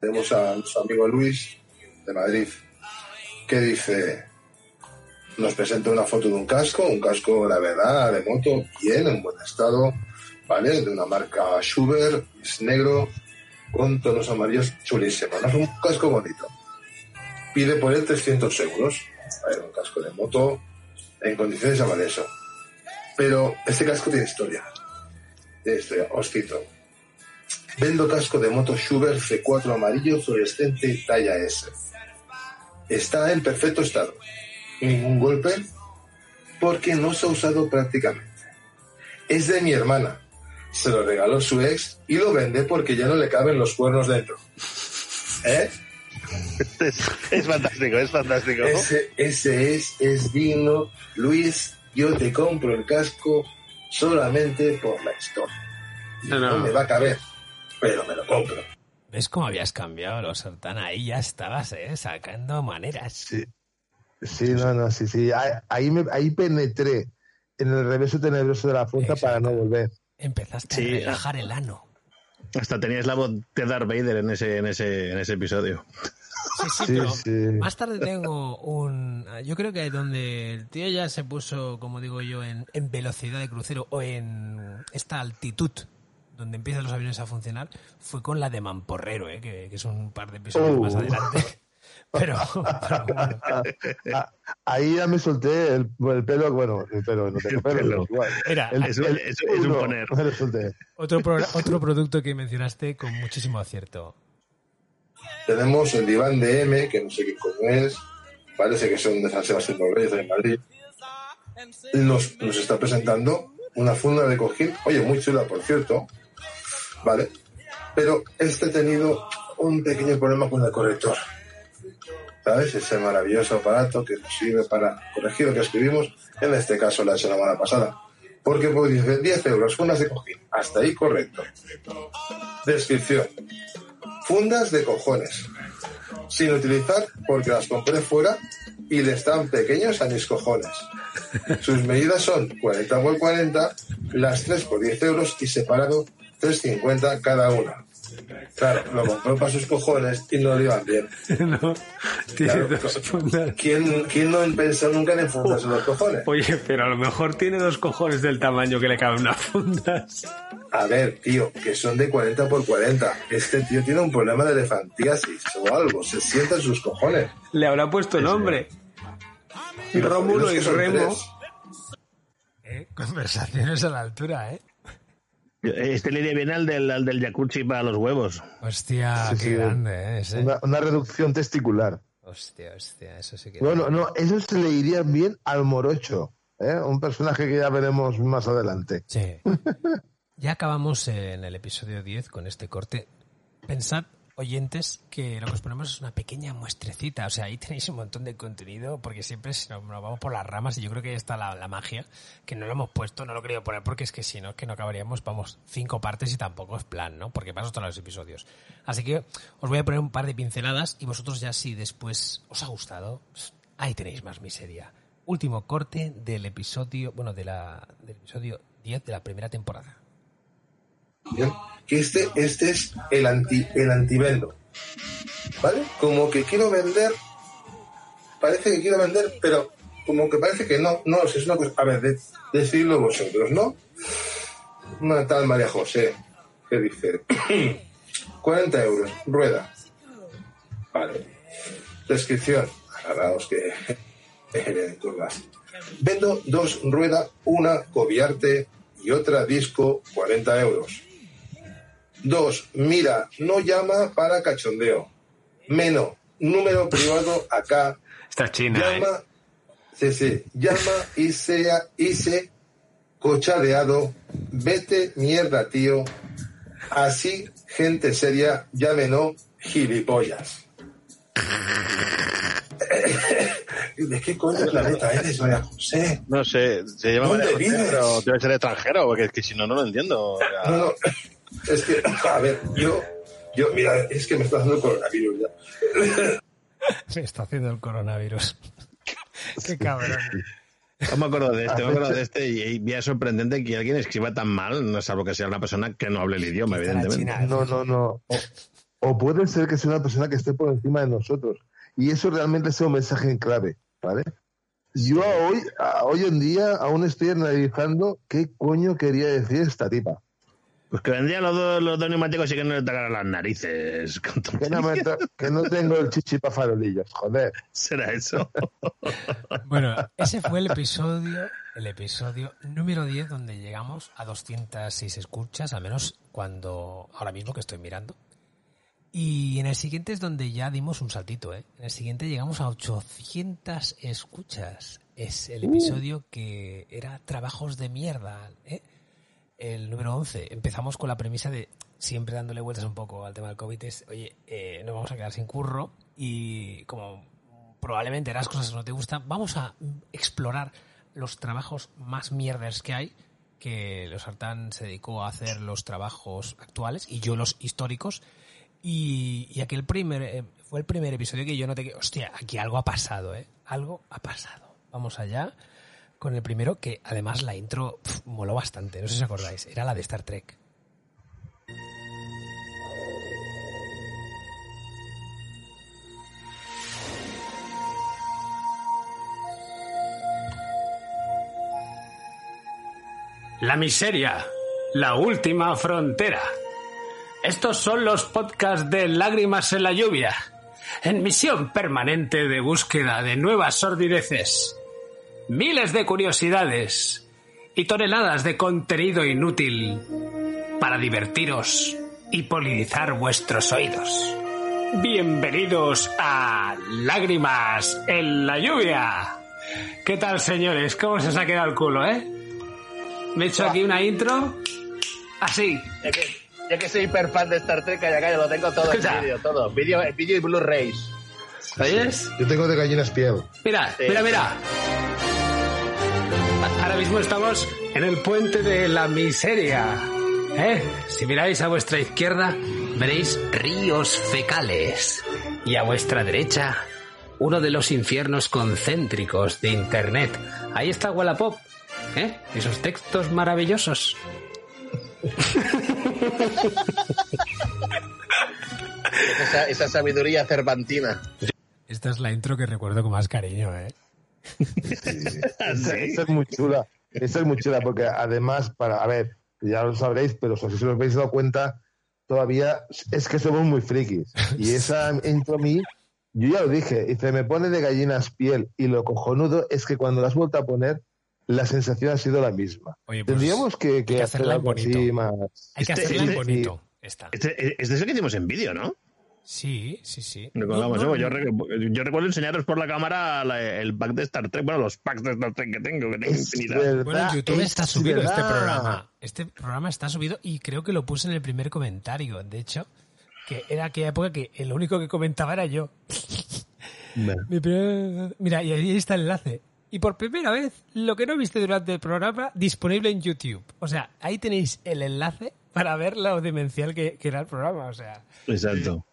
Tenemos a nuestro amigo Luis de Madrid que dice, nos presenta una foto de un casco, un casco, la verdad, de moto, bien, en buen estado, ¿vale? De una marca Schubert, es negro, con tonos amarillos chulísimo, ¿no? Es un casco bonito. Pide por él 300 euros. A ver, un casco de moto, en condiciones vale eso. Pero este casco tiene historia. Tiene historia, os cito. Vendo casco de moto Schubert C4 amarillo fluorescente talla S. Está en perfecto estado. Ningún golpe porque no se ha usado prácticamente. Es de mi hermana. Se lo regaló su ex y lo vende porque ya no le caben los cuernos dentro. ¿Eh? Es, es fantástico, es fantástico. Ese, ese es, es digno. Luis, yo te compro el casco solamente por la historia. No, No me va a caber, pero me lo compro. ¿Ves cómo habías cambiado, los Sartana? Ahí ya estabas, ¿eh? Sacando maneras. sí. Sí, no, no, sí, sí. Ahí, ahí, me- ahí penetré en el reverso tenebroso de la fuerza Exacto. para no volver. Empezaste Sí, a relajar el ano. Hasta tenías la voz de Darth Vader en ese, en ese, en ese episodio. Sí, sí, pero sí. más tarde tengo un... Yo creo que donde el tío ya se puso, como digo yo, en, en velocidad de crucero o en esta altitud donde empiezan los aviones a funcionar, fue con la de Mamporrero, ¿eh? que, que es un par de episodios Oh. más adelante. Pero, pero bueno, Ah, ahí ya me solté el, el pelo, bueno, el pelo, no tengo El pelo, pelo. pero igual. era El, el eso es un poner. otro, pro- otro producto que mencionaste con muchísimo acierto. Tenemos el diván de M, que no sé qué coño es, parece que son de San Sebastián de los Reyes de Madrid. Nos, nos está presentando una funda de cojín, oye, muy chula, por cierto, ¿vale? Pero este ha tenido un pequeño problema con el corrector. ¿Sabes? Ese maravilloso aparato que nos sirve para corregir lo que escribimos, en este caso la semana pasada. Porque pues, dice 10 euros, fundas de cojín. Hasta ahí correcto. Descripción. Fundas de cojones. Sin utilizar porque las compré fuera y le están pequeños a mis cojones. Sus medidas son 40 por 40, las 3 por 10 euros y separado 3,50 cada una. Claro, lo compró para sus cojones y no le iban bien. no, tiene Claro, dos claro. fundas. ¿Quién, quién no pensó nunca en fundas en los cojones? Oye, pero a lo mejor tiene dos cojones del tamaño que le caben unas fundas. A ver, tío, que son de 40 por 40. Este tío tiene un problema de elefantiasis o algo. Se sienta en sus cojones. Le habrá puesto nombre. Y lo Rómulo y Remo. ¿Eh? Conversaciones a la altura, ¿eh? Este le iría bien al del, al del jacuzzi para los huevos. Hostia, Sí, qué sí. grande, ¿eh? Ese. Una, una reducción testicular. Hostia, hostia, eso sí que... Bueno, no, eso se le iría bien al morocho, ¿eh? un personaje que ya veremos más adelante. Sí. Ya acabamos en el episodio 10 con este corte. Pensad, oyentes, que lo que os ponemos es una pequeña muestrecita. O sea, ahí tenéis un montón de contenido, porque siempre si nos, vamos por las ramas y yo creo que ahí está la, magia, que no lo hemos puesto, no lo he poner, porque es que si no, que no acabaríamos, vamos, cinco partes y tampoco es plan, ¿no? Porque paso todos los episodios. Así que os voy a poner un par de pinceladas y vosotros ya si después os ha gustado, ahí tenéis más miseria. Último corte del episodio, bueno, de la, del episodio 10 de la primera temporada. Que este, este es el anti, el antivendo. ¿Vale? Como que quiero vender, parece que quiero vender, pero como que parece que no, no, es una cosa, a ver, de- decidlo vosotros, ¿no? Una tal María José, que dice, 40 euros, rueda. Vale. Descripción. Agarraos que. Vendo dos rueda, una cobiarte y otra disco, 40 euros. Dos, mira, no llama para cachondeo. Menos, número privado acá. Esta china, Llama, sí, sí, llama y sea, y se cochadeado. Vete mierda, tío. Así, gente seria, llámenos gilipollas. ¿De qué coño planeta eres, María José? No sé, se llama ¿Dónde María José, vives? pero debe ser extranjero, porque es que si no, no lo entiendo. O sea, No, no, es que, a ver, yo, yo, mira, es que me está dando coronavirus ya. Se está haciendo el coronavirus. Qué cabrón. No me acuerdo de este, me acuerdo de este y, es sorprendente que alguien escriba tan mal, no salvo que sea una persona que no hable el idioma, evidentemente. No, no, no. O, o puede ser que sea una persona que esté por encima de nosotros. Y eso realmente sea un mensaje en clave, ¿vale? Yo a hoy, a hoy en día aún estoy analizando qué coño quería decir esta tipa. Pues que vendrían los dos, los dos neumáticos y que no le tocaran las narices. con Que no, me to- que no tengo el chichi para farolillos, joder. Será eso. Bueno, ese fue el episodio, el episodio número 10 donde llegamos a 206 escuchas, al menos cuando ahora mismo que estoy mirando. Y en el siguiente es donde ya dimos un saltito, ¿eh? En el siguiente llegamos a 800 escuchas. Es el episodio que era trabajos de mierda, ¿eh? El número 11. Empezamos con la premisa de siempre dándole vueltas un poco al tema del COVID. Es, oye, eh, nos vamos a quedar sin curro y como probablemente las cosas que no te gustan, vamos a explorar los trabajos más mierders que hay, que los Sartán se dedicó a hacer los trabajos actuales y yo los históricos. Y, y aquel primer, eh, fue el primer episodio que yo noté que, hostia, aquí algo ha pasado, ¿eh? Algo ha pasado. Vamos allá con el primero, que además la intro moló bastante, no sé si os acordáis, era la de Star Trek. La miseria, la última frontera. Estos son los podcasts de Lágrimas en la lluvia, en misión permanente de búsqueda de nuevas sordideces, miles de curiosidades y toneladas de contenido inútil para divertiros y polinizar vuestros oídos. Bienvenidos a Lágrimas en la lluvia. ¿Qué tal, señores? ¿Cómo se os ha quedado el culo, eh? Me he hecho aquí una intro. Así. Ya que, ya que soy hiper fan de Star Trek, ya acá lo tengo todo en vídeo, todo. Vídeo, vídeo y Blu-rays. ¿Oyes? Yo tengo de gallinas piel. Mira, Sí. mira, mira. Ahora mismo estamos en el puente de la miseria. ¿Eh? Si miráis a vuestra izquierda, veréis ríos fecales. Y a vuestra derecha, uno de los infiernos concéntricos de Internet. Ahí está Wallapop. ¿Eh? Esos textos maravillosos. Esa, esa sabiduría cervantina. Esta es la intro que recuerdo con más cariño, ¿eh? Esa, esa es muy chula. Esa es muy chula porque además, para, a ver, ya lo sabréis, pero si os habéis dado cuenta, todavía es que somos muy frikis. Y esa intro a mí, yo ya lo dije, y se me pone de gallinas piel. Y lo cojonudo es que cuando la has vuelto a poner, la sensación ha sido la misma. Oye, pues, Tendríamos que, que que hacer así bonito. más. Hay que Este- hacerla este- bonito. Esta. Este, es de eso que hicimos en vídeo, ¿no? Sí, sí, sí. Recordamos, No, no, yo, rec- yo recuerdo enseñaros por la cámara la- el pack de Star Trek, bueno, los packs de Star Trek que tengo, que tengo infinidad. Bueno, en YouTube es está subido este programa. Este programa está subido y creo que lo puse en el primer comentario. De hecho, que era aquella época que el único que comentaba era yo. Mi primer- Mira, y ahí está el enlace. Y por primera vez, lo que no viste durante el programa, disponible en YouTube. O sea, ahí tenéis el enlace para ver lo demencial que, que era el programa. O sea, Exacto.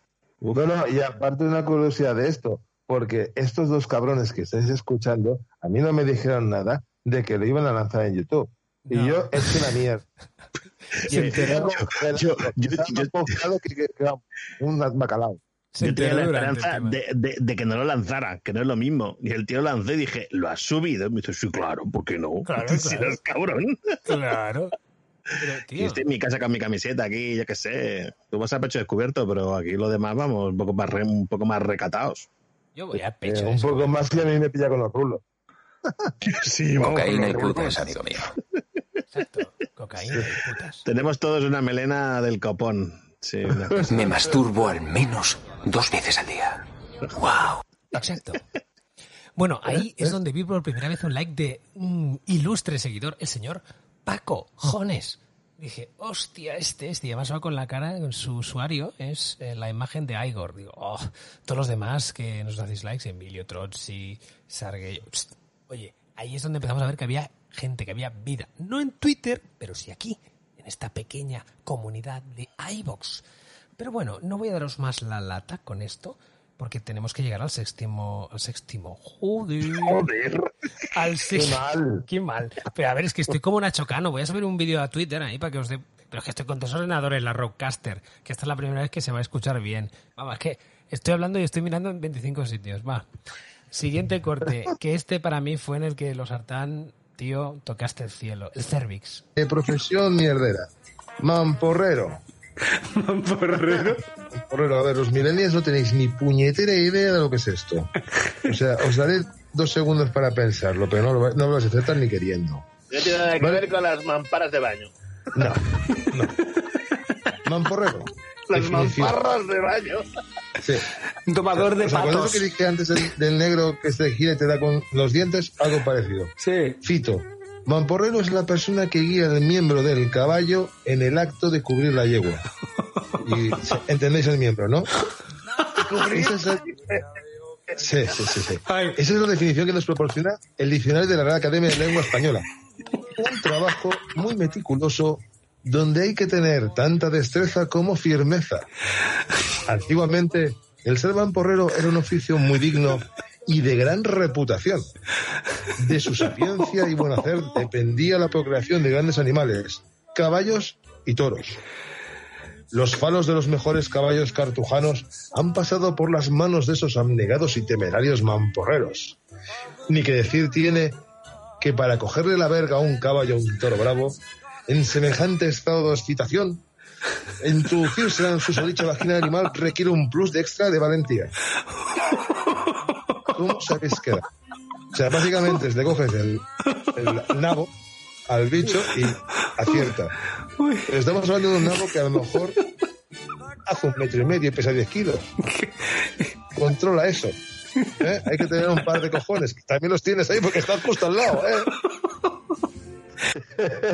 No, no, y aparte una curiosidad de esto, porque estos dos cabrones que estáis escuchando, a mí no me dijeron nada de que lo iban a lanzar en YouTube. Y No. yo es una mierda. Y de- yo- yo- yo- que, que- un bacalao. se Yo tenía la el esperanza de, de- de que no lo lanzara, que no es lo mismo. Y el tío lo lanzó y dije, ¿lo has subido? Y me dice, sí, claro, ¿por qué no? Claro, Si claro. eres cabrón. Claro. Pero, Y tío, estoy en mi casa con mi camiseta aquí, yo qué sé. Tú vas a pecho descubierto, pero aquí lo demás vamos un poco más, re- un poco más recatados. yo voy a Eh, pecho. un eso. poco más que a mí me pilla con los rulos. Sí, vamos Cocaína y los putas, amigo mío. Exacto. Cocaína y putas. Tenemos todos una melena del copón. Sí, una cosa. Me masturbo al menos dos veces al día. ¡Wow! Exacto. Bueno, ahí es donde vi por primera vez un like de un ilustre seguidor, el señor Paco Jones. Dije, hostia, este, este. Además va con la cara, su usuario, es eh, la imagen de Igor. Digo, oh, todos los demás que nos hacéis likes, Emilio Trotzi, Sargey. Oye, ahí es donde empezamos a ver que había gente, que había vida. No en Twitter, pero sí aquí, en esta pequeña comunidad de iVox. Pero bueno, no voy a daros más la lata con esto, porque tenemos que llegar al séptimo. Al séptimo. Joder. Joder. Al Qué sexto. mal. Qué mal. Pero a ver, es que estoy como Nacho Cano. Voy a subir un vídeo a Twitter ahí para que os dé. Pero es que estoy con dos ordenadores, la Rockcaster, que esta es la primera vez que se va a escuchar bien. Vamos, es que estoy hablando y estoy mirando en 25 sitios. Va. Siguiente corte, que este para mí fue en el que los Sartán, tío, tocaste el cielo. El cervix. De profesión mierdera. Mamporrero. Mamporrero. Mamporrero. A ver, los millennials no tenéis ni puñetera idea de lo que es esto. O sea, os daré dos segundos para pensarlo, pero no lo, no lo vais a aceptar ni queriendo. No tiene nada que ver con las mamparas de baño. No, no. Mamporrero. Las Definición. mamparras de baño. Sí. Un tomador de O sea, patos. que dije antes del, del negro que se gira y te da con los dientes, algo parecido. Sí. Fito. Mamporrero es la persona que guía al miembro del caballo en el acto de cubrir la yegua. Y entendéis el miembro, ¿no? Esa es la- Sí, sí, sí. Esa es la definición que nos proporciona el diccionario de la Real Academia de Lengua Española. Un trabajo muy meticuloso donde hay que tener tanta destreza como firmeza. Antiguamente, el ser mamporrero era un oficio muy digno y de gran reputación. De su sapiencia y buen hacer dependía la procreación de grandes animales, caballos y toros. Los falos de los mejores caballos cartujanos han pasado por las manos de esos abnegados y temerarios mamporreros. Ni que decir tiene que para cogerle la verga a un caballo o un toro bravo, en semejante estado de excitación, introducirse en su solicha vagina animal requiere un plus de extra de valentía. ¿Cómo sabéis que da? O sea, básicamente es le coges el, el nabo al bicho y acierta. Pero estamos hablando de un nabo que a lo mejor hace un metro y medio y pesa 10 kilos. Controla eso. ¿eh? Hay que tener un par de cojones. También los tienes ahí porque estás justo al lado. ¿eh?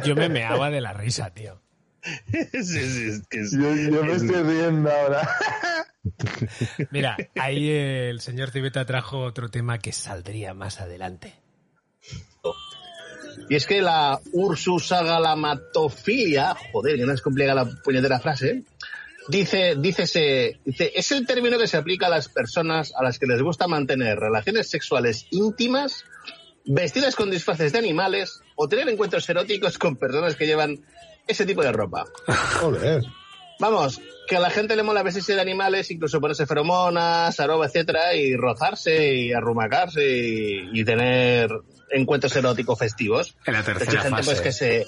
Yo me meaba de la risa, tío. Sí, sí, es que es- Yo, yo me estoy riendo ahora. Mira, ahí el señor Civeta trajo otro tema que saldría más adelante. Y es que la ursusagalamatofilia, joder, que no es complicada la puñetera frase, dice, dícese, dice, es el término que se aplica a las personas a las que les gusta mantener relaciones sexuales íntimas, vestidas con disfraces de animales o tener encuentros eróticos con personas que llevan ese tipo de ropa. Joder. Vamos, que a la gente le mola vestirse de animales, incluso ponerse feromonas, aroma, etcétera, y rozarse y arrumacarse y, y tener encuentros eróticos festivos. En la hecho, tercera hay gente fase. pues que se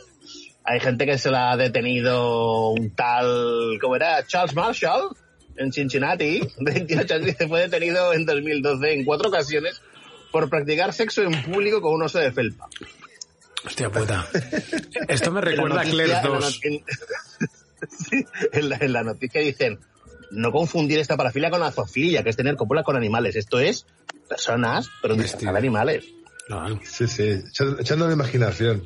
hay gente que se la ha detenido un tal ¿cómo era? Charles Marshall en Cincinnati, 28 años, dice, fue detenido en 2012 en cuatro ocasiones por practicar sexo en público con un oso de felpa. Hostia puta. Esto me recuerda a Claire en la 2. En- Sí, en la, en la noticia dicen no confundir esta parafilia con la zoofilia, que es tener cópula con animales. Esto es personas, pero disfrazar animales. Sí, sí. Echando, la imaginación.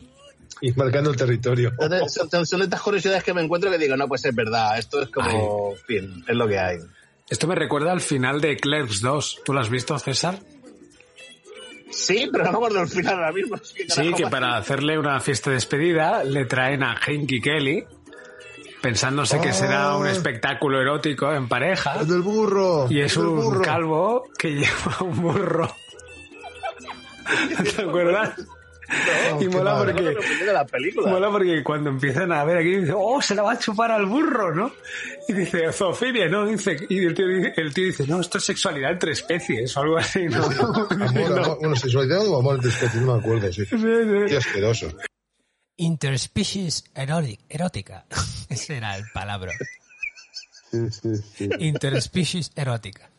Y marcando el territorio. Entonces, son, son- estas curiosidades que me encuentro que digo, no, pues es verdad, esto es como, en fin, es lo que hay. Esto me recuerda al final de Clerks 2. ¿Tú lo has visto, César? Sí, pero no me acuerdo el final ahora mismo. ¿Qué Sí, que para hacerle una fiesta de despedida le traen a Henky Kelly, pensándose que será un Ah. espectáculo erótico en pareja. El del burro. Y es un burro. calvo que lleva un burro. ¿Te acuerdas? No, y mola porque, de la película. mola porque cuando empiezan a ver aquí, dice, oh, se la va a chupar al burro, ¿no? Y dice, zoofilia, ¿no? Dice, y el tío, dice- el tío dice, no, esto es sexualidad entre especies o algo así, ¿no? Bueno, sexualidad o amor de especie, no me acuerdo, sí. Sí, sí. Qué asqueroso. Interspecies erotic- erótica. Ese era el palabra. Sí, sí, sí. Interspecies erótica.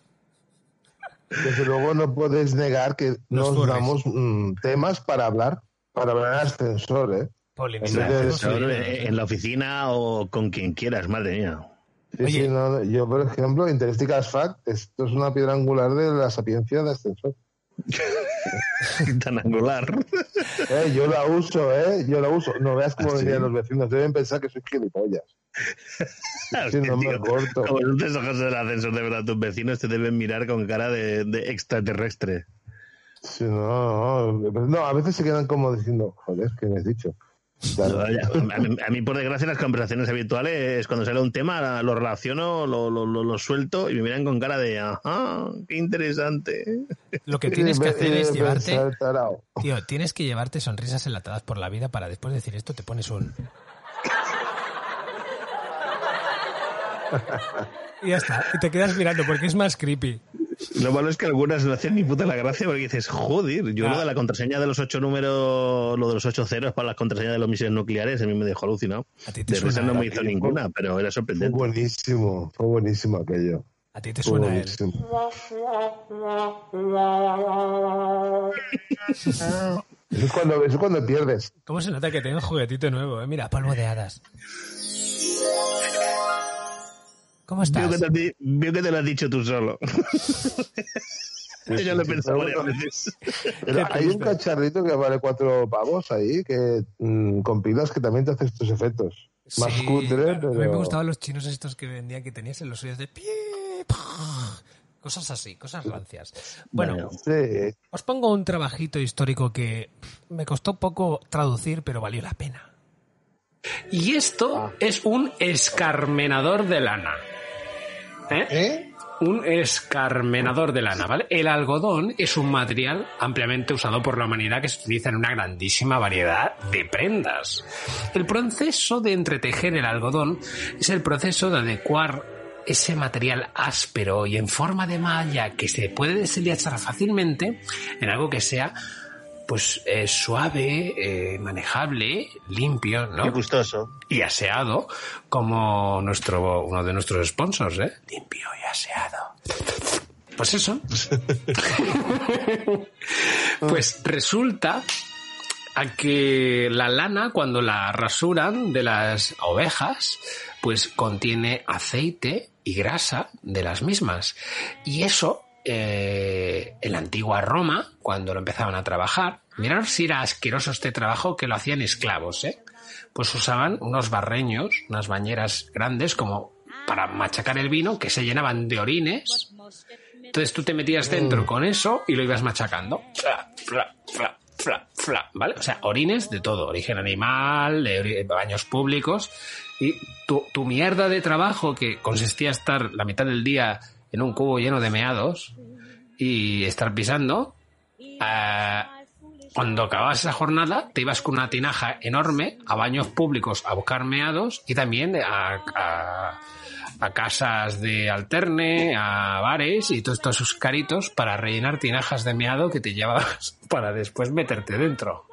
Desde luego no puedes negar que Los nos damos mm, temas para hablar, para hablar en ascensor, ¿eh? En vez de- Ahora, eh, en la oficina o con quien quieras, madre mía. Sí, sí, no, yo, por ejemplo, Interesting as Fact, esto es una piedra angular de la sapiencia de ascensor. Tan angular. Eh, yo la uso, ¿eh? Yo la uso. No veas cómo ¿Ah, sí? los vecinos. Deben pensar que soy gilipollas. Sí, no me corto. Como te ojos del ascensor de verdad, tus vecinos te deben mirar con cara de, de extraterrestre. Sí, no, no, no, a veces se quedan como diciendo, joder, ¿qué me has dicho? Claro. A, mí, a mí, por desgracia, las conversaciones habituales, cuando sale un tema, lo relaciono, lo, lo, lo- lo suelto y me miran con cara de, ajá, qué interesante. Lo que tienes que hacer es llevarte... Tío, tienes que llevarte sonrisas enlatadas por la vida para después de decir esto te pones un... Y ya está. Y te quedas mirando porque es más creepy. Lo malo es que algunas no hacen ni puta la gracia porque dices, joder, yo Ah. lo de la contraseña de los ocho números, lo de los ocho ceros para las contraseñas de los misiles nucleares, a mí me dejó alucinado. A ti te De suena, no me hizo ninguna, pero era Fue sorprendente. buenísimo, fue buenísimo aquello. A ti te Fue suena él. Eso es cuando, eso es cuando pierdes. ¿Cómo se nota que tiene un juguetito nuevo? eh? Mira, polvo de hadas. ¿Cómo Veo estás? veo que te lo has dicho tú solo. Yo lo he pensado varias veces. Hay un cacharrito que vale cuatro pavos ahí, que mm, con pilas que también te hace estos efectos. Más Sí, cutre, A pero... mí me gustaban los chinos estos que vendían que tenías en los suyos de pie. Cosas así, cosas rancias. Bueno, Sí, os pongo un trabajito histórico que me costó poco traducir, pero valió la pena. Y esto es un escarmenador de lana. ¿Eh? ¿Eh? Un escarmenador de lana, ¿vale? El algodón es un material ampliamente usado por la humanidad que se utiliza en una grandísima variedad de prendas. El proceso de entretejer el algodón es el proceso de adecuar ese material áspero y en forma de malla que se puede deshilachar fácilmente en algo que sea pues eh, suave, eh, manejable, limpio, ¿no? Qué gustoso. y aseado como nuestro uno de nuestros sponsors, ¿eh? Limpio y aseado. Pues eso. pues resulta a que la lana cuando la rasuran de las ovejas pues contiene aceite y grasa de las mismas y eso eh, en la antigua Roma cuando lo empezaban a trabajar mirad si era asqueroso este trabajo que lo hacían esclavos ¿eh? pues usaban unos barreños unas bañeras grandes como para machacar el vino que se llenaban de orines entonces tú te metías dentro con eso y lo ibas machacando. Fla, fla, fla, fla, fla, ¿vale? O sea, orines de todo, origen animal, de baños públicos. Y tu, tu mierda de trabajo, que consistía en estar la mitad del día en un cubo lleno de meados y estar pisando, ah, cuando acababas esa jornada, te ibas con una tinaja enorme a baños públicos a buscar meados y también a, a- a casas de alterne, a bares y todos estos sus caritos para rellenar tinajas de meado que te llevabas para después meterte dentro.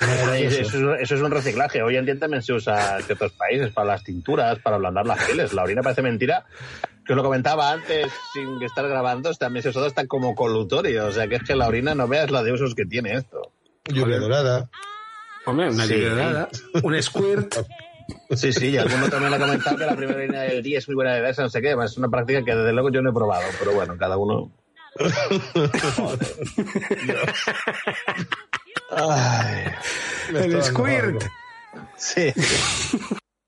Eso, es, eso es un reciclaje. Hoy en día también se usa en ciertos países para las tinturas, para ablandar las pieles. La orina parece mentira. Que os lo comentaba antes, sin estar grabando, también se hasta como colutorio. O sea, que es que la orina no veas la de usos que tiene esto. lluvia dorada. Hombre, una Sí. liderada, un squirt. Sí, sí, y alguno también ha comentado que la primera orina del día es muy buena de verse, no sé qué. Es una práctica que desde luego yo no he probado, pero bueno, cada uno. Ay, El squirt. sí,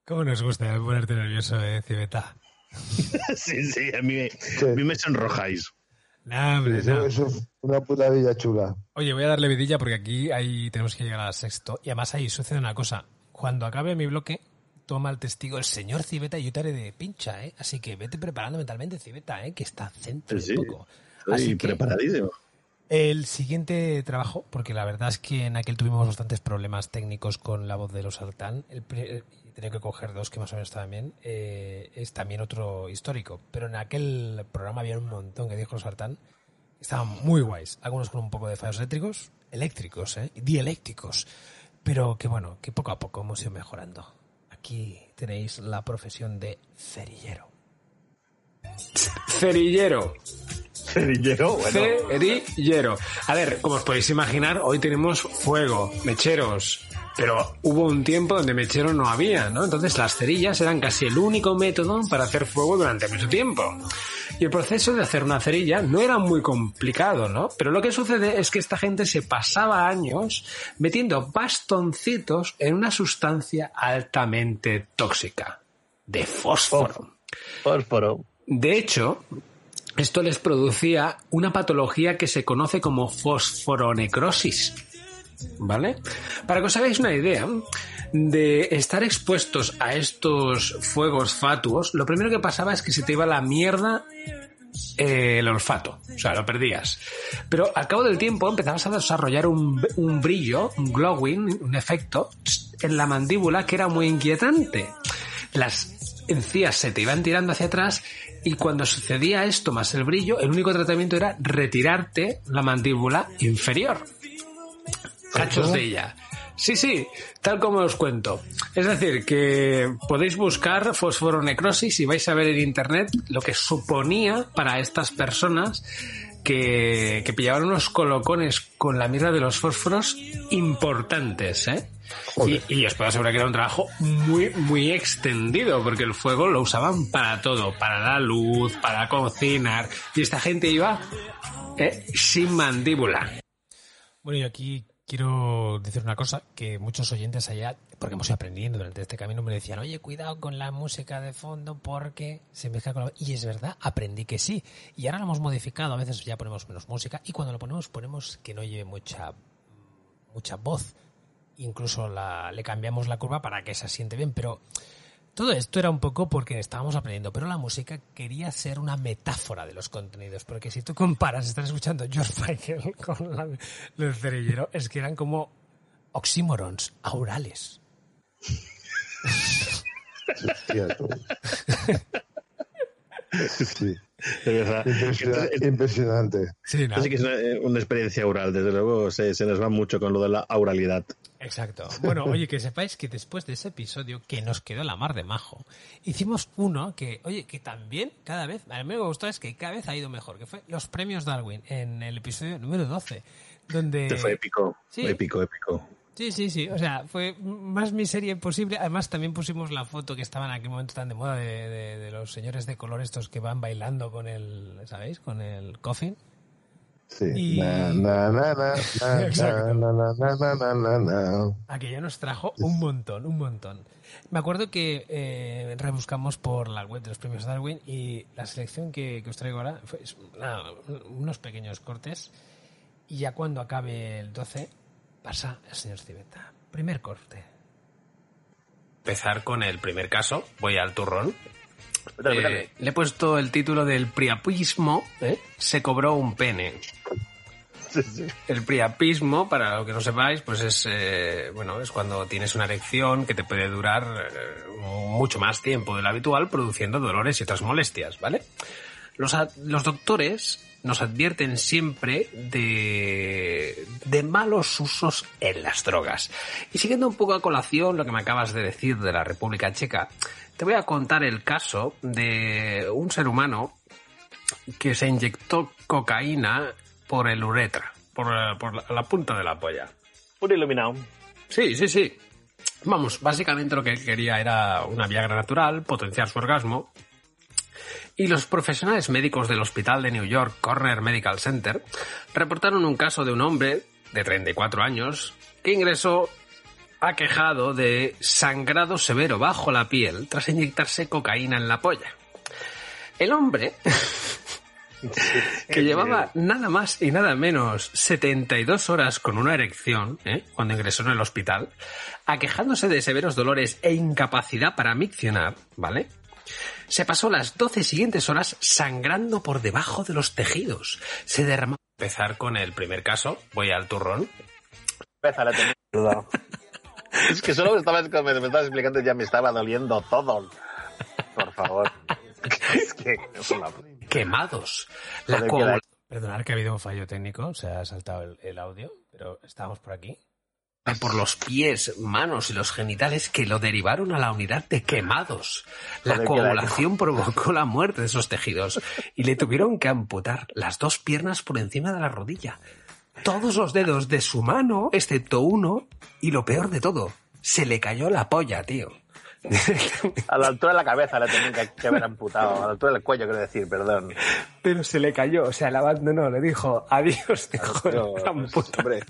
¿Cómo nos gusta ponerte nervioso, eh, Civeta? sí, sí, a mí, a mí me sonrojáis. Nah, hombre, Eso, no. eso es una putadilla chula. Oye, voy a darle vidilla porque aquí ahí tenemos que llegar a sexto. Y además ahí sucede una cosa. Cuando acabe mi bloque, toma el testigo el señor Civeta y yo te haré de pincha, ¿eh? Así que vete preparando mentalmente, Civeta, ¿eh? Que está centro Sí, sí. poco. Estoy Así que preparadísimo. el siguiente trabajo, porque la verdad es que en aquel tuvimos bastantes problemas técnicos con la voz de los Sartán, el tenía que coger dos que más o menos estaban bien, eh, es también otro histórico. Pero en aquel programa había un montón que dijo Sartán, estaban muy guays. Algunos con un poco de fallos eléctricos, eléctricos, ¿eh? Dielécticos. pero que bueno, que poco a poco hemos ido mejorando. Aquí tenéis la profesión de cerillero. Cerillero. Cerillero, bueno. Cerillero. A ver, como os podéis imaginar, hoy tenemos fuego, mecheros. Pero hubo un tiempo donde mechero no había, ¿no? Entonces las cerillas eran casi el único método para hacer fuego durante mucho tiempo. Y el proceso de hacer una cerilla no era muy complicado, ¿no? Pero lo que sucede es que esta gente se pasaba años metiendo bastoncitos en una sustancia altamente tóxica, de fósforo. Fósforo. De hecho, esto les producía una patología que se conoce como fosforonecrosis. ¿Vale? Para que os hagáis una idea de estar expuestos a estos fuegos fatuos, lo primero que pasaba es que se te iba la mierda eh, el olfato, o sea, lo perdías. Pero al cabo del tiempo empezabas a desarrollar un, un brillo, un glowing, un efecto en la mandíbula que era muy inquietante. Las encías se te iban tirando hacia atrás y cuando sucedía esto más el brillo, el único tratamiento era retirarte la mandíbula inferior. Cachos de ella. Sí, sí, tal como os cuento. Es decir, que podéis buscar fosforonecrosis y vais a ver en internet lo que suponía para estas personas que, que pillaban unos colocones con la mierda de los fósforos importantes, ¿eh? Y, y os puedo asegurar que era un trabajo muy, muy extendido, porque el fuego lo usaban para todo, para la luz, para cocinar, y esta gente iba eh, sin mandíbula. Bueno, y aquí quiero decir una cosa que muchos oyentes allá, porque hemos ido aprendiendo durante este camino, me decían, oye, cuidado con la música de fondo porque se mezcla con la... Y es verdad, aprendí que sí. Y ahora lo hemos modificado, a veces ya ponemos menos música y cuando lo ponemos ponemos que no lleve mucha, mucha voz. Incluso la, le cambiamos la curva para que se asiente bien, pero todo esto era un poco porque estábamos aprendiendo, pero la música quería ser una metáfora de los contenidos, porque si tú comparas, estás escuchando George Michael con la, el cerillero, es que eran como oxímorons aurales. Sí, De verdad. impresionante. impresionante. Sí, ¿no? Así que es una, eh, una experiencia oral, desde luego se, se nos va mucho con lo de la auralidad. Exacto. Bueno, oye, que sepáis que después de ese episodio, que nos quedó la mar de majo, hicimos uno que, oye, que también cada vez, a mí me gustó es que cada vez ha ido mejor, que fue los premios Darwin en el episodio número 12, donde... Este fue épico, Sí. épico, épico. Sí, sí, sí. O sea, fue más miseria imposible. Además, también pusimos la foto que estaba en aquel momento tan de moda de, de- de los señores de color estos que van bailando con el, ¿sabéis? Con el coffin. Sí. Aquello nos trajo un montón, un montón. Me acuerdo que eh, rebuscamos por la web de los premios Darwin y la selección que, que os traigo ahora fue nada, unos pequeños cortes y ya cuando acabe el 12 pasa el señor Civeta. Primer corte. Empezar con el primer caso, voy al turrón. Eh, le he puesto el título del priapismo, ¿eh? se cobró un pene. El priapismo, para lo que no sepáis, pues es eh, bueno, es cuando tienes una erección que te puede durar eh, mucho más tiempo del habitual, produciendo dolores y otras molestias, ¿vale? Los, a- los doctores nos advierten siempre de, de malos usos en las drogas. Y siguiendo un poco a colación lo que me acabas de decir de la República Checa, te voy a contar el caso de un ser humano que se inyectó cocaína por el uretra, por, la- por la, la punta de la polla. Un iluminado. Sí, sí, sí. Vamos, básicamente lo que quería era una Viagra natural, potenciar su orgasmo. Y los profesionales médicos del hospital de New York Corner Medical Center reportaron un caso de un hombre de 34 años que ingresó aquejado de sangrado severo bajo la piel tras inyectarse cocaína en la polla. El hombre que llevaba nada más y nada menos 72 horas con una erección, ¿eh? cuando ingresó en el hospital, aquejándose de severos dolores e incapacidad para miccionar, ¿vale? Se pasó las 12 siguientes horas sangrando por debajo de los tejidos. Se derramó. Empezar con el primer caso, voy al turrón. Empieza la mierda. Es que solo me estabas, me estabas explicando ya me estaba doliendo todo. Por favor. Es que... es una- Quemados. La Perdonad que ha habido un fallo técnico, se ha saltado el, el audio, pero estamos por aquí. Por los pies, manos y los genitales que lo derivaron a la unidad de quemados. La Joder, coagulación provocó la muerte de esos tejidos y le tuvieron que amputar las dos piernas por encima de la rodilla. Todos los dedos de su mano, excepto uno, y lo peor de todo, se le cayó la polla, tío. A la altura de la cabeza le tenían que, haber amputado. A la altura del cuello, quiero decir, perdón. Pero se le cayó, o sea, la abandonó, le dijo adiós, "Gran puta". hombre,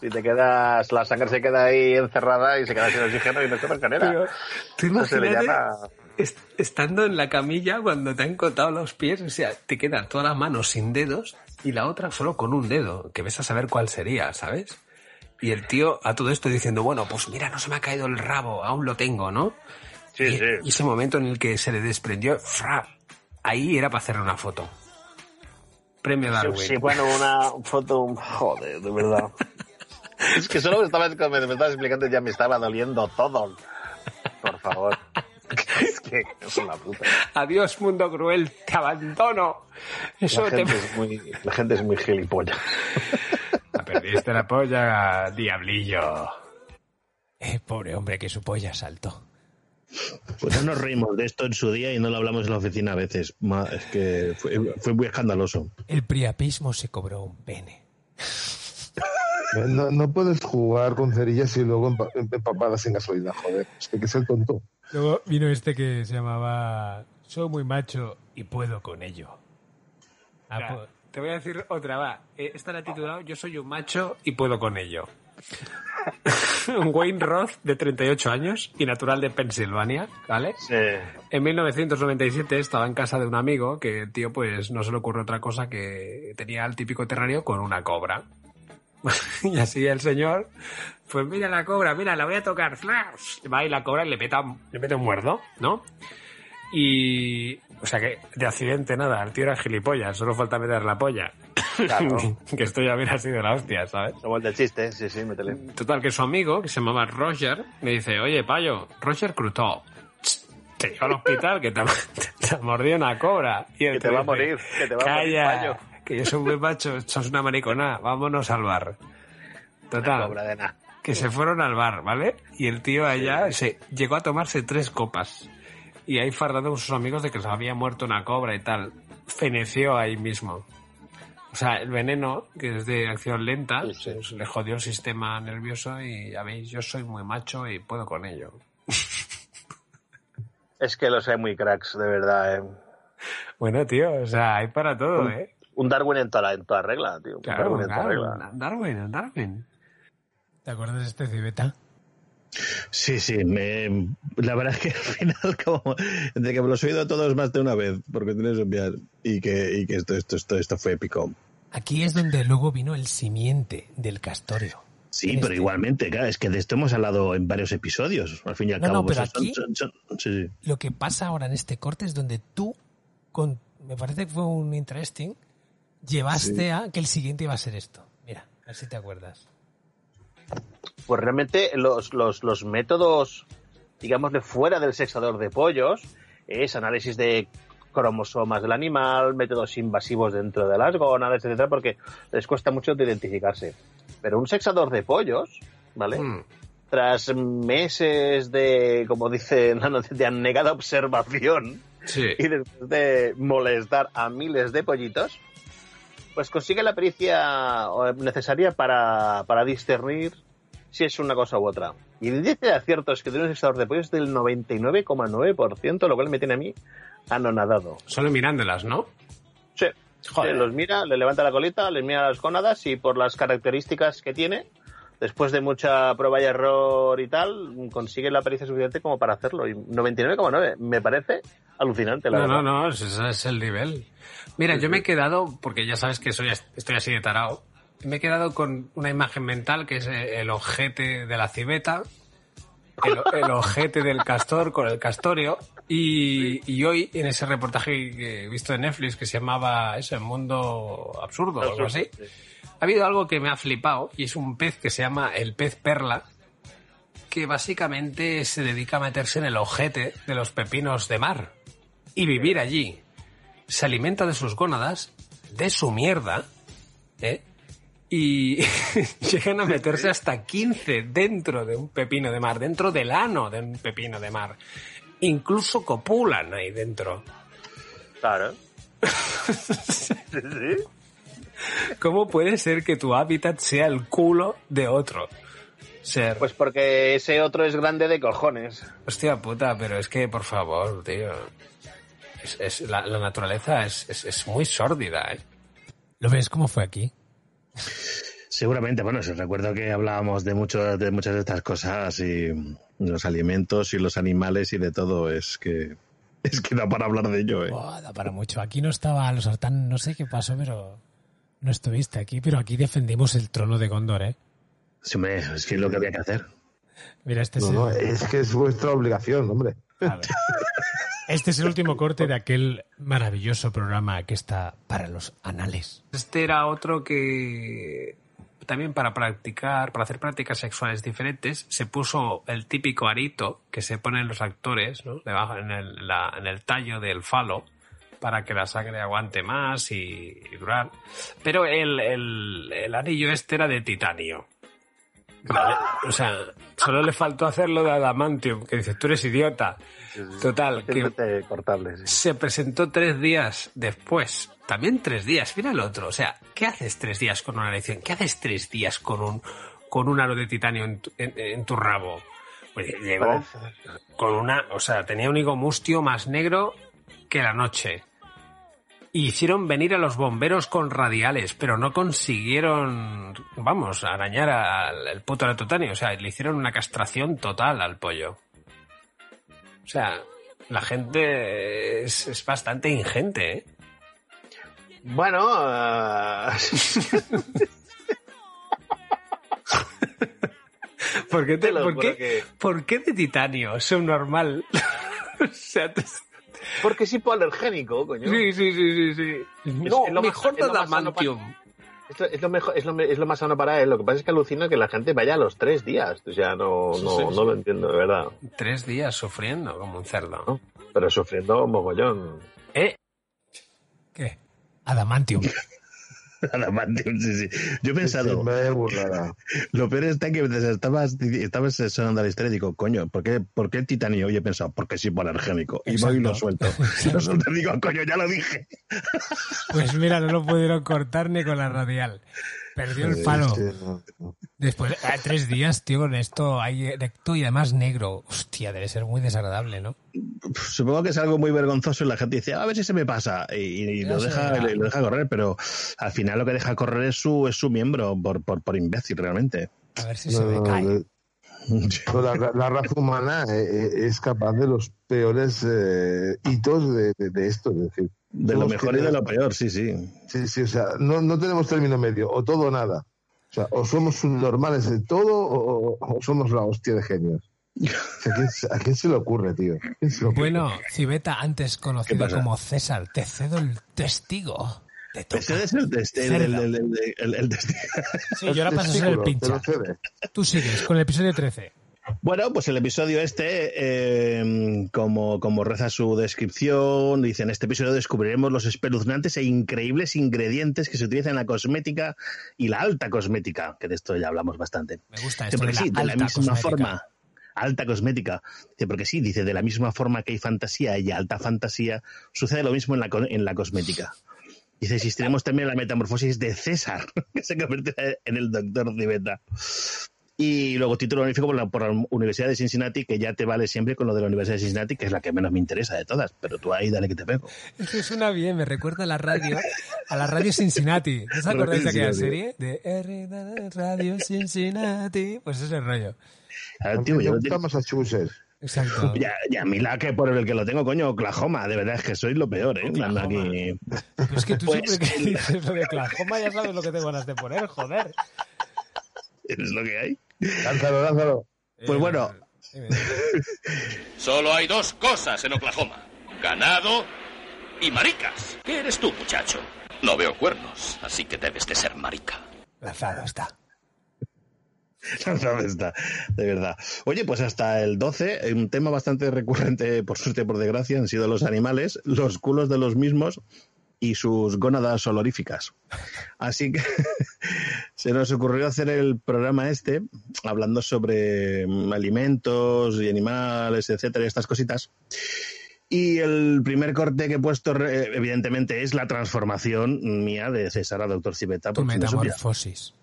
si te quedas, la sangre se queda ahí encerrada y se queda sin oxígeno y no se Pero, manera. tú Eso se le imagínate llama... est- estando en la camilla cuando te han cortado los pies, o sea, te quedan todas las manos sin dedos y la otra solo con un dedo, que ves a saber cuál sería, ¿sabes? Y el tío a todo esto diciendo, bueno, pues mira, no se me ha caído el rabo, aún lo tengo, ¿no? Sí, y, sí. y ese momento en el que se le desprendió, ¡fra! ahí era para hacer una foto. Premio Darwin. Sí, bueno, una foto, joder, de verdad. es que solo me estabas, me, me estabas explicando y ya me estaba doliendo todo. Por favor. es que es una puta. Adiós, mundo cruel, te abandono. Eso La te... gente, es muy, la gente es muy gilipollas. Perdiste la polla, diablillo. Eh, pobre hombre que su polla saltó. Pues no nos reímos de esto en su día y no lo hablamos en la oficina a veces. Es que fue, fue muy escandaloso. El priapismo se cobró un pene. No, no puedes jugar con cerillas y luego empa- empapadas en gasolina, joder. Es que hay que ser tonto. Luego vino este que se llamaba Soy muy macho y puedo con ello. Ah, pues- te voy a decir otra, va. Eh, Esta la he titulado Yo soy un macho y puedo con ello. Wayne Roth, de 38 años y natural de Pensilvania, ¿vale? Sí. En 1997 estaba en casa de un amigo que tío pues no se le ocurrió otra cosa que tenía el típico terrario con una cobra. y así el señor, pues mira la cobra, mira, la voy a tocar. Va y la cobra y le peta, le mete un muerdo, ¿no? Y, o sea que de accidente nada, el tío era gilipollas, solo falta meter la polla. Claro. que esto ya hubiera sido la hostia, ¿sabes? Como el chiste, sí, sí, métele. Total, que su amigo, que se llamaba Roger, me dice, oye, payo, Roger Crutó, te llevo al hospital que te, ha- te ha mordido una cobra. Y Que te va a morir, que te va a morir, payo". que yo soy muy macho, sos una maricona, vámonos al bar. Total, Cobra de nada. que se fueron al bar, ¿vale? Y el tío allá se llegó a tomarse tres copas. Y ahí fardando con sus amigos de que se había muerto una cobra y tal. Feneció ahí mismo. O sea, el veneno, que es de acción lenta, se le jodió el sistema nervioso y ya veis, yo soy muy macho y puedo con ello. Es que los hay muy cracks, de verdad, eh. Bueno, tío, o sea, hay para todo, Un, ¿eh? un Darwin en toda, en toda regla, tío. Un Claro, Darwin en toda regla. Darwin, Darwin. ¿Te acuerdas de este cibeta? Sí, sí, me, la verdad es que al final, como, de que me los he oído todos más de una vez, porque tienes que enviar, y que, y que esto, esto, esto, esto fue épico. Aquí es donde luego vino el simiente del castorio. Sí, pero este- igualmente, claro, es que de esto hemos hablado en varios episodios, al fin y al No, cabo. no, pero aquí- son- son- sí, sí. Lo que pasa ahora en este corte es donde tú, con, me parece que fue un interesting, llevaste a que el siguiente iba a ser esto. Mira, a ver si te acuerdas. Pues realmente los, los, los métodos, digamos, de fuera del sexador de pollos, es análisis de cromosomas del animal, métodos invasivos dentro de las gónadas, etcétera, porque les cuesta mucho de identificarse. Pero un sexador de pollos, ¿vale? Mm. Tras meses de, como dice la noticia, de anegada observación Sí. y después de molestar a miles de pollitos, pues consigue la pericia necesaria para, para discernir si es una cosa u otra. Y el índice de aciertos que tiene un sexador de pollos es del 99,9%, lo cual me tiene a mí anonadado. Solo mirándolas, ¿no? Sí. Joder. Sí, los mira, le levanta la colita, les mira las gónadas y por las características que tiene, después de mucha prueba y error y tal, consigue la pericia suficiente como para hacerlo. Y 99,9 me parece alucinante, la No, verdad. no, no, ese es el nivel. Mira, yo me he quedado, porque ya sabes que soy, estoy así de tarao, me he quedado con una imagen mental que es el ojete de la civeta, el, el ojete del castor con el castorio, y, y hoy en ese reportaje que he visto en Netflix que se llamaba eso, El Mundo Absurdo o algo así, ha habido algo que me ha flipado y es un pez que se llama el pez perla, que básicamente se dedica a meterse en el ojete de los pepinos de mar y vivir allí. Se alimenta de sus gónadas, de su mierda, ¿eh? y llegan a meterse hasta 15 dentro de un pepino de mar, dentro del ano de un pepino de mar. Incluso copulan ahí dentro. Claro. ¿Cómo puede ser que tu hábitat sea el culo de otro? Ser. Pues porque ese otro es grande de cojones. Hostia puta, pero es que, por favor, tío. Es, es- la, la naturaleza es, es- es muy sórdida, ¿eh? ¿Lo ves cómo fue aquí? Seguramente, bueno, si recuerdo que hablábamos de, mucho, de muchas de estas cosas y los alimentos y los animales y de todo, es que es que da para hablar de ello, ¿eh? Buah, da para mucho. Aquí no estaba los sartán, no sé qué pasó, pero no estuviste aquí, pero aquí defendimos el trono de Gondor, ¿eh? Sí, hombre, es que es lo que había que hacer. Mira, este es, No, el, no, es que es vuestra obligación, hombre. este es el último corte de aquel maravilloso programa que está para los anales. Este era otro que también para practicar, para hacer prácticas sexuales diferentes, se puso el típico arito que se ponen los actores, ¿no? Debajo en el, la- en el tallo del falo para que la sangre aguante más y, y durar. Pero el, el, el anillo este era de titanio. ¿Vale? O sea, solo le faltó hacerlo de adamantium, que dices, tú eres idiota. Total, que se presentó tres días después. También tres días. Mira el otro. O sea, ¿qué haces tres días con una elección? ¿Qué haces tres días con un, con un aro de titanio en tu, en- en tu rabo? Pues llegó con una. O sea, tenía un higo mustio más negro que la noche. Hicieron venir a los bomberos con radiales, pero no consiguieron, vamos, arañar al el puto titanio. O sea, le hicieron una castración total al pollo. O sea, la gente es, es bastante ingente, ¿eh? Bueno, ah, ¿Por qué, te- Te lo por juro qué- que- por qué de titanio? Subnormal. o sea, te- porque es hipoalergénico, coño. sí, sí, sí, sí, sí. Es- No, es lo más- mejor es lo de más sano adamantium. Es lo, es lo mejor, es lo, me- es lo más sano para él. Lo que pasa es que alucina que la gente vaya a los tres días. O sea, no, no, sí, no lo entiendo, de verdad. Tres días sufriendo como un cerdo. Pero sufriendo mogollón. ¿Eh? ¿Qué? Adamantium. Adamantium, sí, sí. Yo he pensado, lo peor está que estabas, estabas sonando la historia y digo, coño, ¿por qué, ¿por qué el titanio? Y he pensado, porque es hipoalergénico. Y voy y lo suelto. Lo suelto digo, coño, ya lo dije. Pues mira, no lo pudieron cortar ni con la radial. Perdió el palo. Después, a tres días, tío, con esto hay erecto y además negro. Hostia, debe ser muy desagradable, ¿no? Supongo que es algo muy vergonzoso y la gente dice, a ver si se me pasa. Y, lo, deja, lo deja correr, pero al final lo que deja correr es su, es su miembro, por, por, por imbécil realmente. A ver si No, se me cae. no, la, la raza humana eh, eh, es capaz de los peores eh, hitos de, de- de esto. Es decir, De lo mejor y de lo peor, sí, sí. Sí, sí, o sea, no, no tenemos término medio, o todo o nada. O sea, o somos subnormales de todo o, o somos la hostia de genios. O sea, ¿a, quién, se- a quién se le ocurre, tío? ¿A quién se le ocurre? Bueno, Cibeta, antes conocido como César, te cedo el testigo. Te toca. Es el, test- el, el, el, el- el- el test- Sí, yo ahora paso a ser el pincha. Tú sigues con el episodio 13. Bueno, pues el episodio este, eh, como, como reza su descripción, dice, en este episodio descubriremos los espeluznantes e increíbles ingredientes que se utilizan en la cosmética y la alta cosmética, que de esto ya hablamos bastante. Me gusta esto de porque la sí, de la alta misma cosmética. forma, alta cosmética. Dice, porque sí, dice, de la misma forma que hay fantasía y alta fantasía, sucede lo mismo en la, en la cosmética. Dice, existiremos también la metamorfosis de César, que se convierte en el doctor Civeta. Y luego título honorífico por la, por la Universidad de Cincinnati, que ya te vale siempre con lo de la Universidad de Cincinnati, que es la que menos me interesa de todas. Pero tú ahí dale que te pego. Es que suena bien, me recuerda a la radio, a la radio Cincinnati. ¿No os acordáis de aquella Cincinnati. serie? De R Radio Cincinnati. Pues ese rollo. A A ver, mí tío, yo gusta Massachusetts. Exacto. ya, ya, a mí la que por el que lo tengo, coño, Oklahoma, de verdad es que soy lo peor, ¿eh? Ando aquí. Pero es que tú Pues, siempre que dices lo de Oklahoma ya sabes lo que te van a poner, joder. Es lo que hay. Lánzalo, lánzalo. Pues bueno, Solo hay dos cosas en Oklahoma. Ganado y maricas. ¿Qué eres tú, muchacho? No veo cuernos, así que debes de ser marica. Lanzado está. ¿Dónde está? De verdad. Oye, pues hasta el 12, eh, un tema bastante recurrente, por suerte, por desgracia, han sido los animales, los culos de los mismos y sus gónadas oloríficas. Así que se nos ocurrió hacer el programa este hablando sobre alimentos y animales, etcétera, y estas cositas. Y el primer corte que he puesto, re- evidentemente, es la transformación mía de César a Doctor Civeta. Tu no metamorfosis.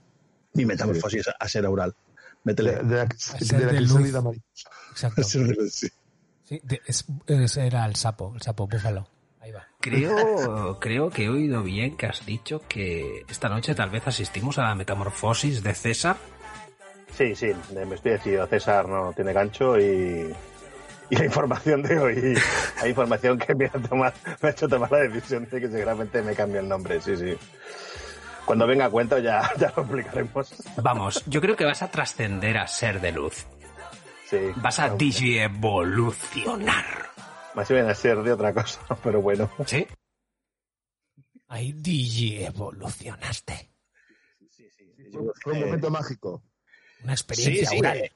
Mi metamorfosis a ser oral. Métele. De, de la, luz. mariposa. Exacto. Sí. De- es- era el sapo, el sapo búfalo. Ahí va. Creo, creo que he oído bien que has dicho que esta noche tal vez asistimos a la metamorfosis de César. Sí, sí, me estoy decidido. César no tiene gancho y, y la información de hoy, la información que me ha, tomado, me ha hecho tomar la decisión de que seguramente me cambie el nombre, sí, sí. Cuando venga a cuento ya, ya lo explicaremos. Vamos, yo creo que vas a trascender a ser de luz. Sí. Vas a digievolucionar. Más bien a ser de otra cosa, pero bueno. ¿Sí? Ahí DJ evolucionaste. Fue un momento mágico. Una Sí, experiencia sí, oral. eh,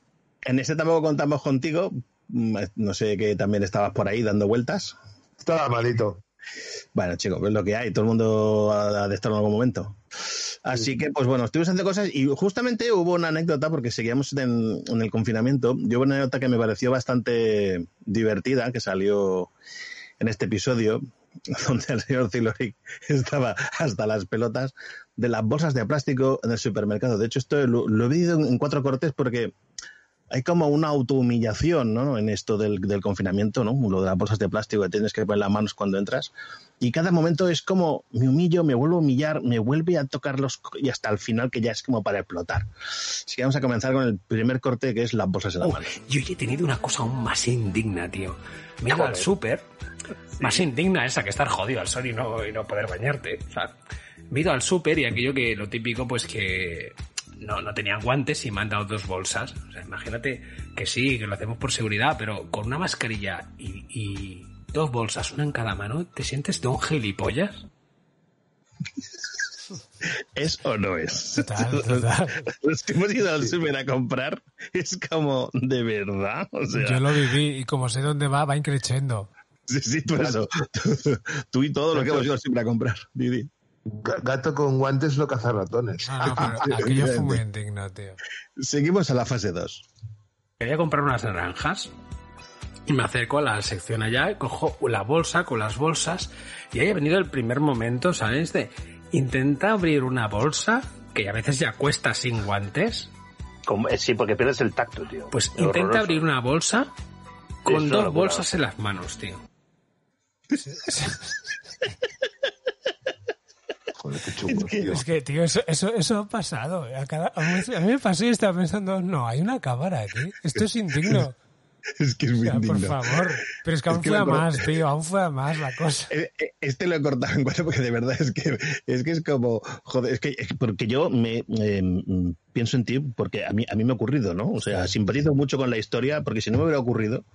En ese tampoco contamos contigo. Mm, No sé que también estabas por ahí dando vueltas. Estaba malito. Bueno, chicos, es lo que hay. Todo el mundo ha de estar en algún momento. Así que, pues bueno, estuvimos haciendo cosas y justamente hubo una anécdota porque seguíamos en, en el confinamiento. Yo hubo una anécdota que me pareció bastante divertida que salió en este episodio donde el señor Ziloric estaba hasta las pelotas de las bolsas de plástico en el supermercado. De hecho, esto lo, lo he vivido en cuatro cortes porque hay como una autohumillación ¿no? en esto del, del confinamiento, ¿no? Lo de las bolsas de plástico que tienes que poner las manos cuando entras. Y cada momento es como me humillo, me vuelvo a humillar, me vuelve a tocar los... y hasta el final que ya es como para explotar. Así que vamos a comenzar con el primer corte que es las bolsas en la Oh, mano. yo he tenido una cosa aún más indigna, tío. Me al súper. Más indigna esa que estar jodido al sol y no, y no poder bañarte. O sea, me he ido al súper y aquello que lo típico, pues que no, no tenían guantes y me han dado dos bolsas. O sea, imagínate que sí, que lo hacemos por seguridad, pero con una mascarilla y, y dos bolsas, una en cada mano, ¿te sientes de un gilipollas? ¿Es o no es? Total, total. Los que hemos ido al súper a comprar es como, ¿de verdad? O sea, Yo lo viví y como sé dónde va, va increciendo. sí, sí, tú eso. Tú y todo lo que hemos ido siempre a comprar, Didi. Ga- Gato con guantes no caza ratones. No, no, pero aquello fue muy indigno, tío. Seguimos a la fase 2. Quería comprar unas naranjas y me acerco a la sección allá y cojo la bolsa con las bolsas y ahí ha venido el primer momento, ¿sabes? De intenta abrir una bolsa que a veces ya cuesta sin guantes. Como- eh, sí, porque pierdes el tacto, tío. Pues Es intenta horroroso. abrir una bolsa con dos bolsas en las manos, tío. Joder, qué chungos, tío. Es que, tío, eso, eso, eso ha pasado. A, cada- a mí me pasó y estaba pensando, no, hay una cámara aquí. Esto es indigno. Es que es O muy sea, por favor. Pero es que Es aún que fue a más, tío. Aún fue a más la cosa. Eh, eh, Este lo he cortado en cuatro porque de verdad es que es que es como joder, es que es porque yo me eh, mm, pienso en ti porque a mí a mí me ha ocurrido, ¿no? O sea, simpatizo mucho con la historia porque si no me hubiera ocurrido.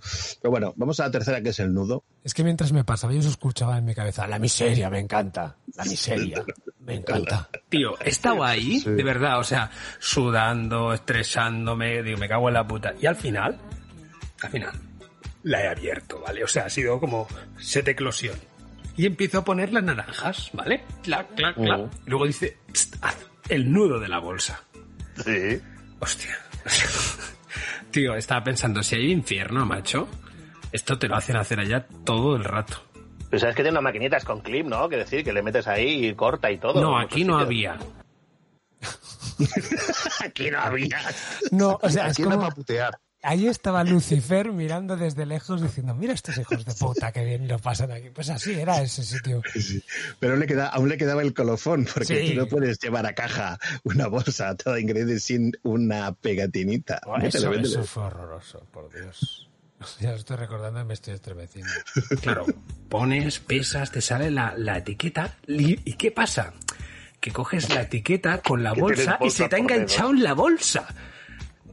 Pero bueno, vamos a la tercera que es el nudo. Es que mientras me pasaba yo eso escuchaba en mi cabeza, la miseria, me encanta. La miseria, me encanta. Tío, he estado ahí, Sí. de verdad, o sea, sudando, estresándome, digo, me cago en la puta. Y al final, al final, la he abierto, ¿vale? O sea, ha sido como set eclosión. Y empiezo a poner las naranjas, ¿vale? Clac, clac, clac. Y luego dice, "Psst, haz el nudo de la bolsa. Sí. Hostia. Tío, estaba pensando, si hay infierno, macho, esto te lo hacen hacer allá todo el rato. Pero sabes que tiene unas maquinitas con clip, ¿no? Que decir, que le metes ahí y corta y todo. No, aquí no sitios. había. Aquí no había. No, o sea, es Aquí era como... para putear. Ahí estaba Lucifer mirando desde lejos diciendo, mira estos hijos de puta que bien lo pasan aquí. Pues así era ese sitio. Sí. Pero le queda, aún le quedaba el colofón, porque Sí. tú no puedes llevar a caja una bolsa toda de ingredientes sin una pegatinita. Eso, fue horroroso, por Dios. Ya lo estoy recordando y me estoy estremeciendo. Claro, pones, pesas, te sale la, la etiqueta. ¿Y qué pasa? Que coges la etiqueta con la bolsa y se te ha enganchado en la bolsa.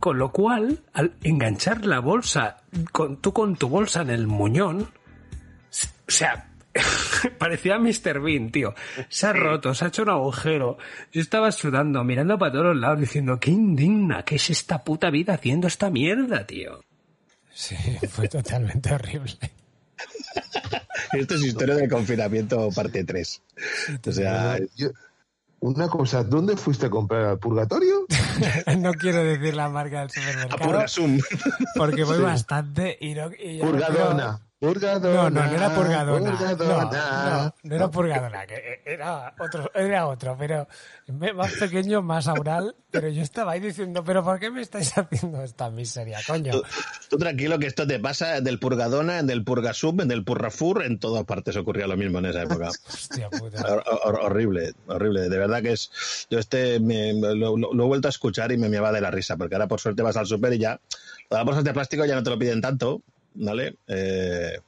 Con lo cual, al enganchar la bolsa, con, tú con tu bolsa en el muñón, o sea, parecía Mr. Bean, tío. Se ha roto, se ha hecho un agujero. Yo estaba sudando, mirando para todos lados, diciendo, qué indigna, ¿qué es esta puta vida haciendo esta mierda, tío? Sí, fue totalmente horrible. Esto es historia del confinamiento parte 3. O sea, Yo- Una cosa, ¿dónde fuiste a comprar al purgatorio? no quiero decir la marca del supermercado. A Purgasum. Porque voy Sí. bastante y no, y ya no Purgadona. Purgadona. No, no, no era Purgadona. Purgadona. No, no, no era Purgadona, que era otro, era otro, pero más pequeño, más aural. Pero yo estaba ahí diciendo, ¿pero por qué me estáis haciendo esta miseria, coño? Tú, tú tranquilo que esto te pasa del Purgadona, del Purgasub, del Purrafur, en todas partes ocurría lo mismo en esa época. Hostia puta. Hor- hor- horrible, horrible. De verdad que es. Yo este me- lo, lo- lo he vuelto a escuchar y me meaba de la risa, porque ahora por suerte vas al súper y ya. Las bolsas de plástico ya no te lo piden tanto, ¿vale? Eh,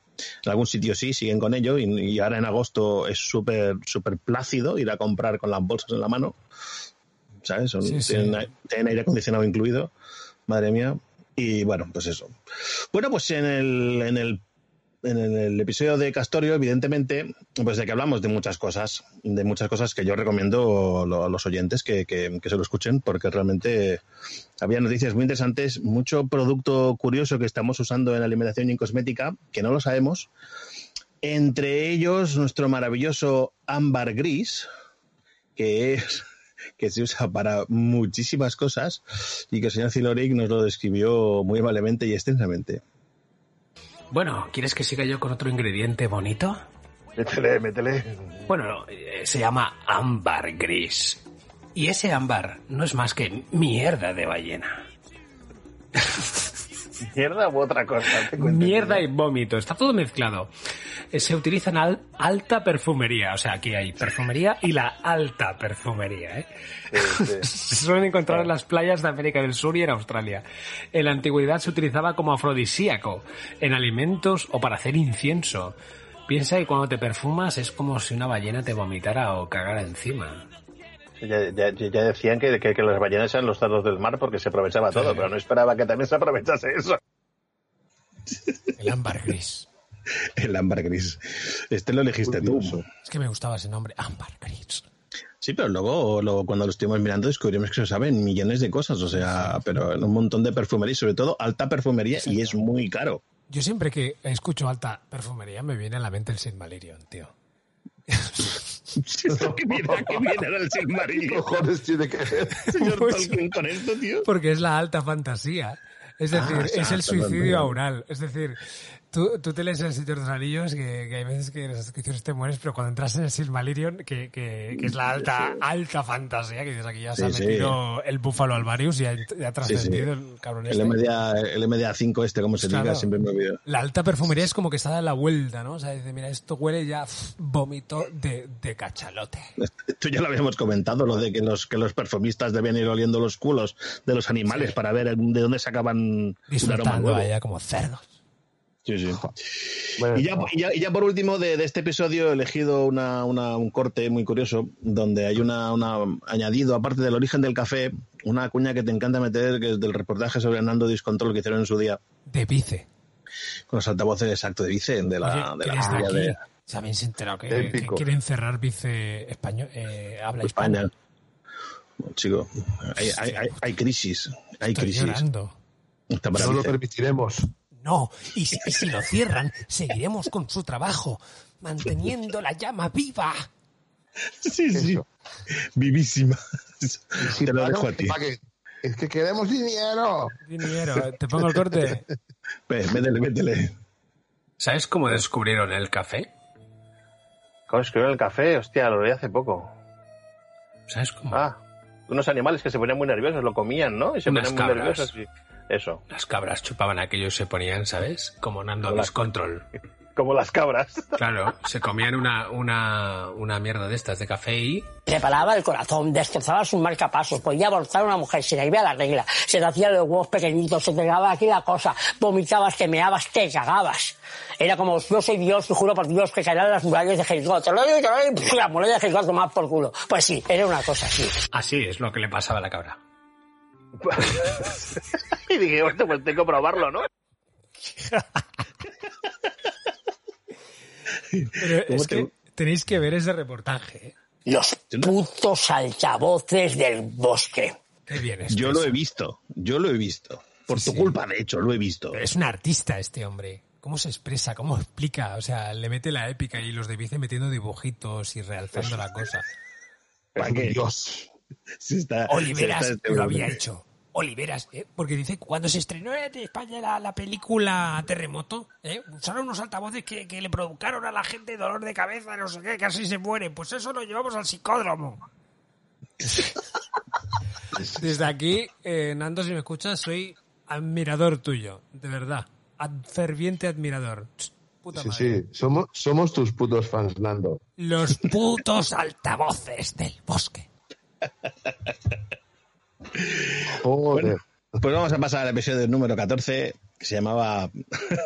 en algún sitio sí, siguen con ello y, y ahora en agosto es súper súper plácido ir a comprar con las bolsas en la mano, ¿sabes? Son- Sí, sí. Tienen, tienen aire acondicionado incluido, madre mía. Y bueno, pues eso. Bueno, pues en el, en el en el episodio de Castorio, evidentemente, pues de que hablamos de muchas cosas, de muchas cosas que yo recomiendo a los oyentes que, que- que se lo escuchen, porque realmente había noticias muy interesantes, mucho producto curioso que estamos usando en alimentación y en cosmética, que no lo sabemos. Entre ellos, nuestro maravilloso ámbar gris, que es que se usa para muchísimas cosas y que el señor Ziloric nos lo describió muy amablemente y extensamente. Bueno, ¿quieres que siga yo con otro ingrediente bonito? Métele, métele. Bueno, eh, se llama ámbar gris. Y ese ámbar no es más que mierda de ballena. ¿Mierda u otra cosa? Mierda y vómito, está todo mezclado. Eh, Se utiliza en al- alta perfumería, o sea, aquí hay perfumería y la alta perfumería, ¿eh? Sí, sí. Se suelen encontrar en las playas de América del Sur y en Australia. En la antigüedad se utilizaba como afrodisíaco, en alimentos o para hacer incienso. Piensa que cuando te perfumas es como si una ballena te vomitara o cagara encima. Ya, ya- ya decían que, que- que las ballenas eran los cerdos del mar porque se aprovechaba todo, pero no esperaba que también se aprovechase eso. El ámbar gris. El ámbar gris. Este lo elegiste tú. Es que me gustaba ese nombre, ámbar gris. Sí, pero luego, luego cuando lo estuvimos mirando descubrimos que se saben millones de cosas, o sea, pero en un montón de perfumería, y sobre todo alta perfumería, y es muy caro. Yo siempre que escucho alta perfumería me viene a la mente el Silmarillion, tío. Esto que viene, que viene ahora el Silmarillion. cojones tiene que ver? Señor Pues- Tolkien con esto, tío. Porque es la alta fantasía. Es decir, Ah, es el suicidio oral. Es decir, tú, tú te lees el Señor de los Anillos, que, que hay veces que en las descripciones te mueres, pero cuando entras en el Silmarillion, que, que, que es la alta, alta fantasía, que dices aquí ya se ha sí. metido el búfalo Alvarius y ha, trascendido el cabrón El, este. MDA, el MDA5 este, como se Claro. diga, siempre me olvido. La alta perfumería es como que está a la vuelta, ¿no? O sea, dice, mira, esto huele ya vómito de, de cachalote. Esto ya lo habíamos comentado, lo de que los, que los perfumistas deben ir oliendo los culos de los animales para ver de dónde sacaban un aroma Disfrutando nuevo. allá como cerdos. Sí, sí. Bueno, Y ya, y ya- y ya por último, de, de este episodio he elegido una, una- un corte muy curioso donde hay una, una añadido, aparte del origen del café, una cuña que te encanta meter, que es del reportaje sobre Nando Discontrol que hicieron en su día, De vice. con los altavoces exacto de Vice, de la, Oye, de la de se habéis enterado que, que quieren cerrar vice español, eh, habla. España. Bueno, chico, hay, hay, hay, hay crisis, hay Estoy crisis. llorando. No lo permitiremos. No, y si, y si lo cierran, seguiremos con su trabajo, manteniendo la llama viva. Sí, sí. Eso. Vivísima. Si Te lo dejo a ti. que. Es que queremos dinero. Dinero, te pongo el corte. Ve, Métele, métele. ¿Sabes cómo descubrieron el café? ¿Cómo escribieron el café? Hostia, lo leí hace poco. ¿Sabes cómo? Ah, unos animales que se ponían muy nerviosos, lo comían, ¿no? Y se Unas ponían muy cabras. nerviosos. Y... Eso, Las cabras chupaban aquello y se ponían, ¿sabes? Como Nando Hola. Control. como las cabras. Claro, se comían una, una, una mierda de estas de café y Le paraba el corazón, destrozaba sus marcapasos, podía abortar a una mujer, se le iba la regla, se te hacían los huevos pequeñitos, se te daba aquí la cosa, vomitabas, te meabas, te cagabas. Era como, yo soy Dios, y juro por Dios que caerán las murallas de Jericó. Te lo digo, te lo digo, pf, la muralla de Jericó tomar por culo. Pues sí, era una cosa así. así es lo que le pasaba a la cabra. y dije, hostia, pues tengo que probarlo, ¿no? Pero ¿Cómo es te- que tenéis que ver ese reportaje. ¿eh? Los putos altavoces del bosque. Qué bien es. Yo lo he visto, yo lo he visto. Por tu sí. culpa, de hecho, lo he visto. Es un artista este hombre. ¿Cómo se expresa? ¿Cómo explica? O sea, le mete la épica y los de Vice metiendo dibujitos y realzando la cosa. Dios. Si está- Oliveras si está lo había hecho. Oliveras, ¿eh? porque dice, cuando se estrenó en España la, la película Terremoto, ¿eh? usaron unos altavoces que, que le provocaron a la gente dolor de cabeza, no sé qué, casi se muere. Pues eso lo llevamos al psicódromo. Desde aquí, eh, Nando, si me escuchas, soy admirador tuyo, de verdad. Ad- ferviente admirador. Puta Sí, madre. sí, somos, somos tus putos fans, Nando. Los putos altavoces del bosque. Joder. Pues vamos a pasar al episodio número 14, que se llamaba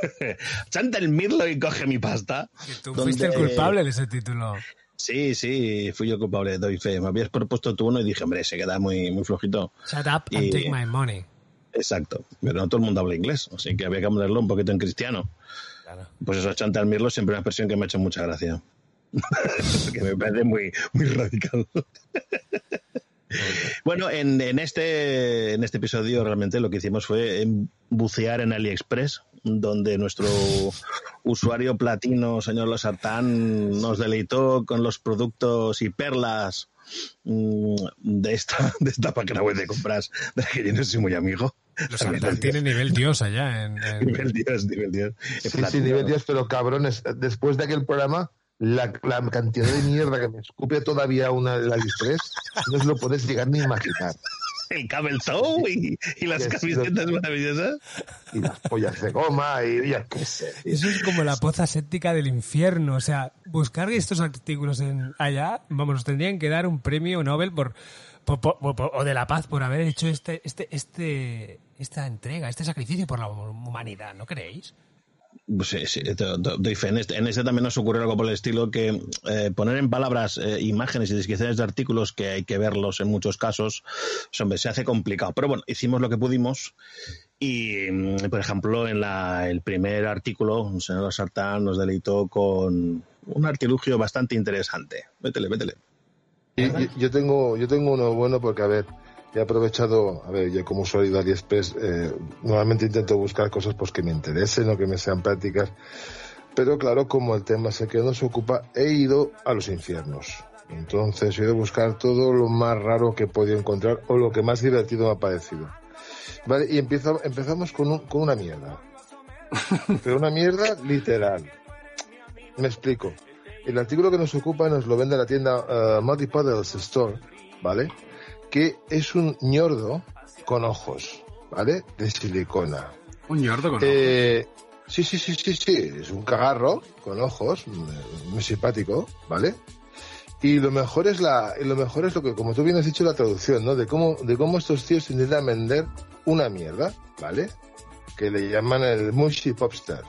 Chanta el mirlo y coge mi pasta. Tú donde- fuiste el culpable de ese título. Sí, sí, fui yo el culpable, doy fe. Me habías propuesto tú uno y dije, hombre, se queda muy, muy flojito. Shut up and Y- take my money. Exacto, pero no todo el mundo habla inglés, así que había que ponerlo un poquito en cristiano. Pues eso, Chanta el mirlo siempre una expresión que me ha hecho mucha gracia. Que me parece muy, muy radical. Bueno, en, en este, en este episodio realmente lo que hicimos fue em, bucear en AliExpress, donde nuestro usuario platino, señor Losartán, nos deleitó con los productos y perlas mm, de esta, de esta página web de compras de la que yo no soy muy amigo. Los tiene nivel dios allá. En, en- Nivel Dios, nivel Dios. Sí, sí, nivel Dios, pero cabrones, después de aquel programa, la, la cantidad de mierda que me escupe todavía una el AliExpress, no os lo podéis llegar ni a imaginar. El camel toe y, y las camisetas maravillosas. Y las pollas de goma y ya qué sé. Eso es como la poza séptica del infierno. O sea, buscar estos artículos en allá, vamos, nos tendrían que dar un premio Nobel por, por- por- por- o de la paz por haber hecho este, este, este, esta entrega, este sacrificio por la humanidad, ¿no creéis? Sí, sí, doy fe. En este, en este también nos ocurre algo por el estilo que eh, poner en palabras eh, imágenes y descripciones de artículos que hay que verlos en muchos casos, hombre, se hace complicado. Pero bueno, hicimos lo que pudimos y, mm, por ejemplo, en la, el primer artículo, el señor Sartán nos deleitó con un artilugio bastante interesante. Vétele, vétele. Y- y- yo tengo yo tengo uno bueno porque, a ver, he aprovechado, a ver, yo como usuario de AliExpress, eh, normalmente intento buscar cosas pues que me interesen o que me sean prácticas, pero claro, como el tema sé que nos ocupa, he ido a los infiernos. Entonces he ido a buscar todo lo más raro que he podido encontrar o lo que más divertido me ha parecido. Vale, y empiezo, empezamos con, un- con una mierda. Pero una mierda literal. Me explico. El artículo que nos ocupa nos lo vende la tienda Puddles Store, ¿vale? Que es un ñordo con ojos, ¿vale? De silicona. Un ñordo con Eh, sí, sí, sí, sí, sí. Es un cagarro con ojos, muy simpático, ¿vale? Y lo mejor es la, y lo mejor es lo que, como tú bien has dicho, la traducción, ¿no? De cómo, de cómo estos tíos intentan vender una mierda, ¿vale? Que le llaman el mushy popstar,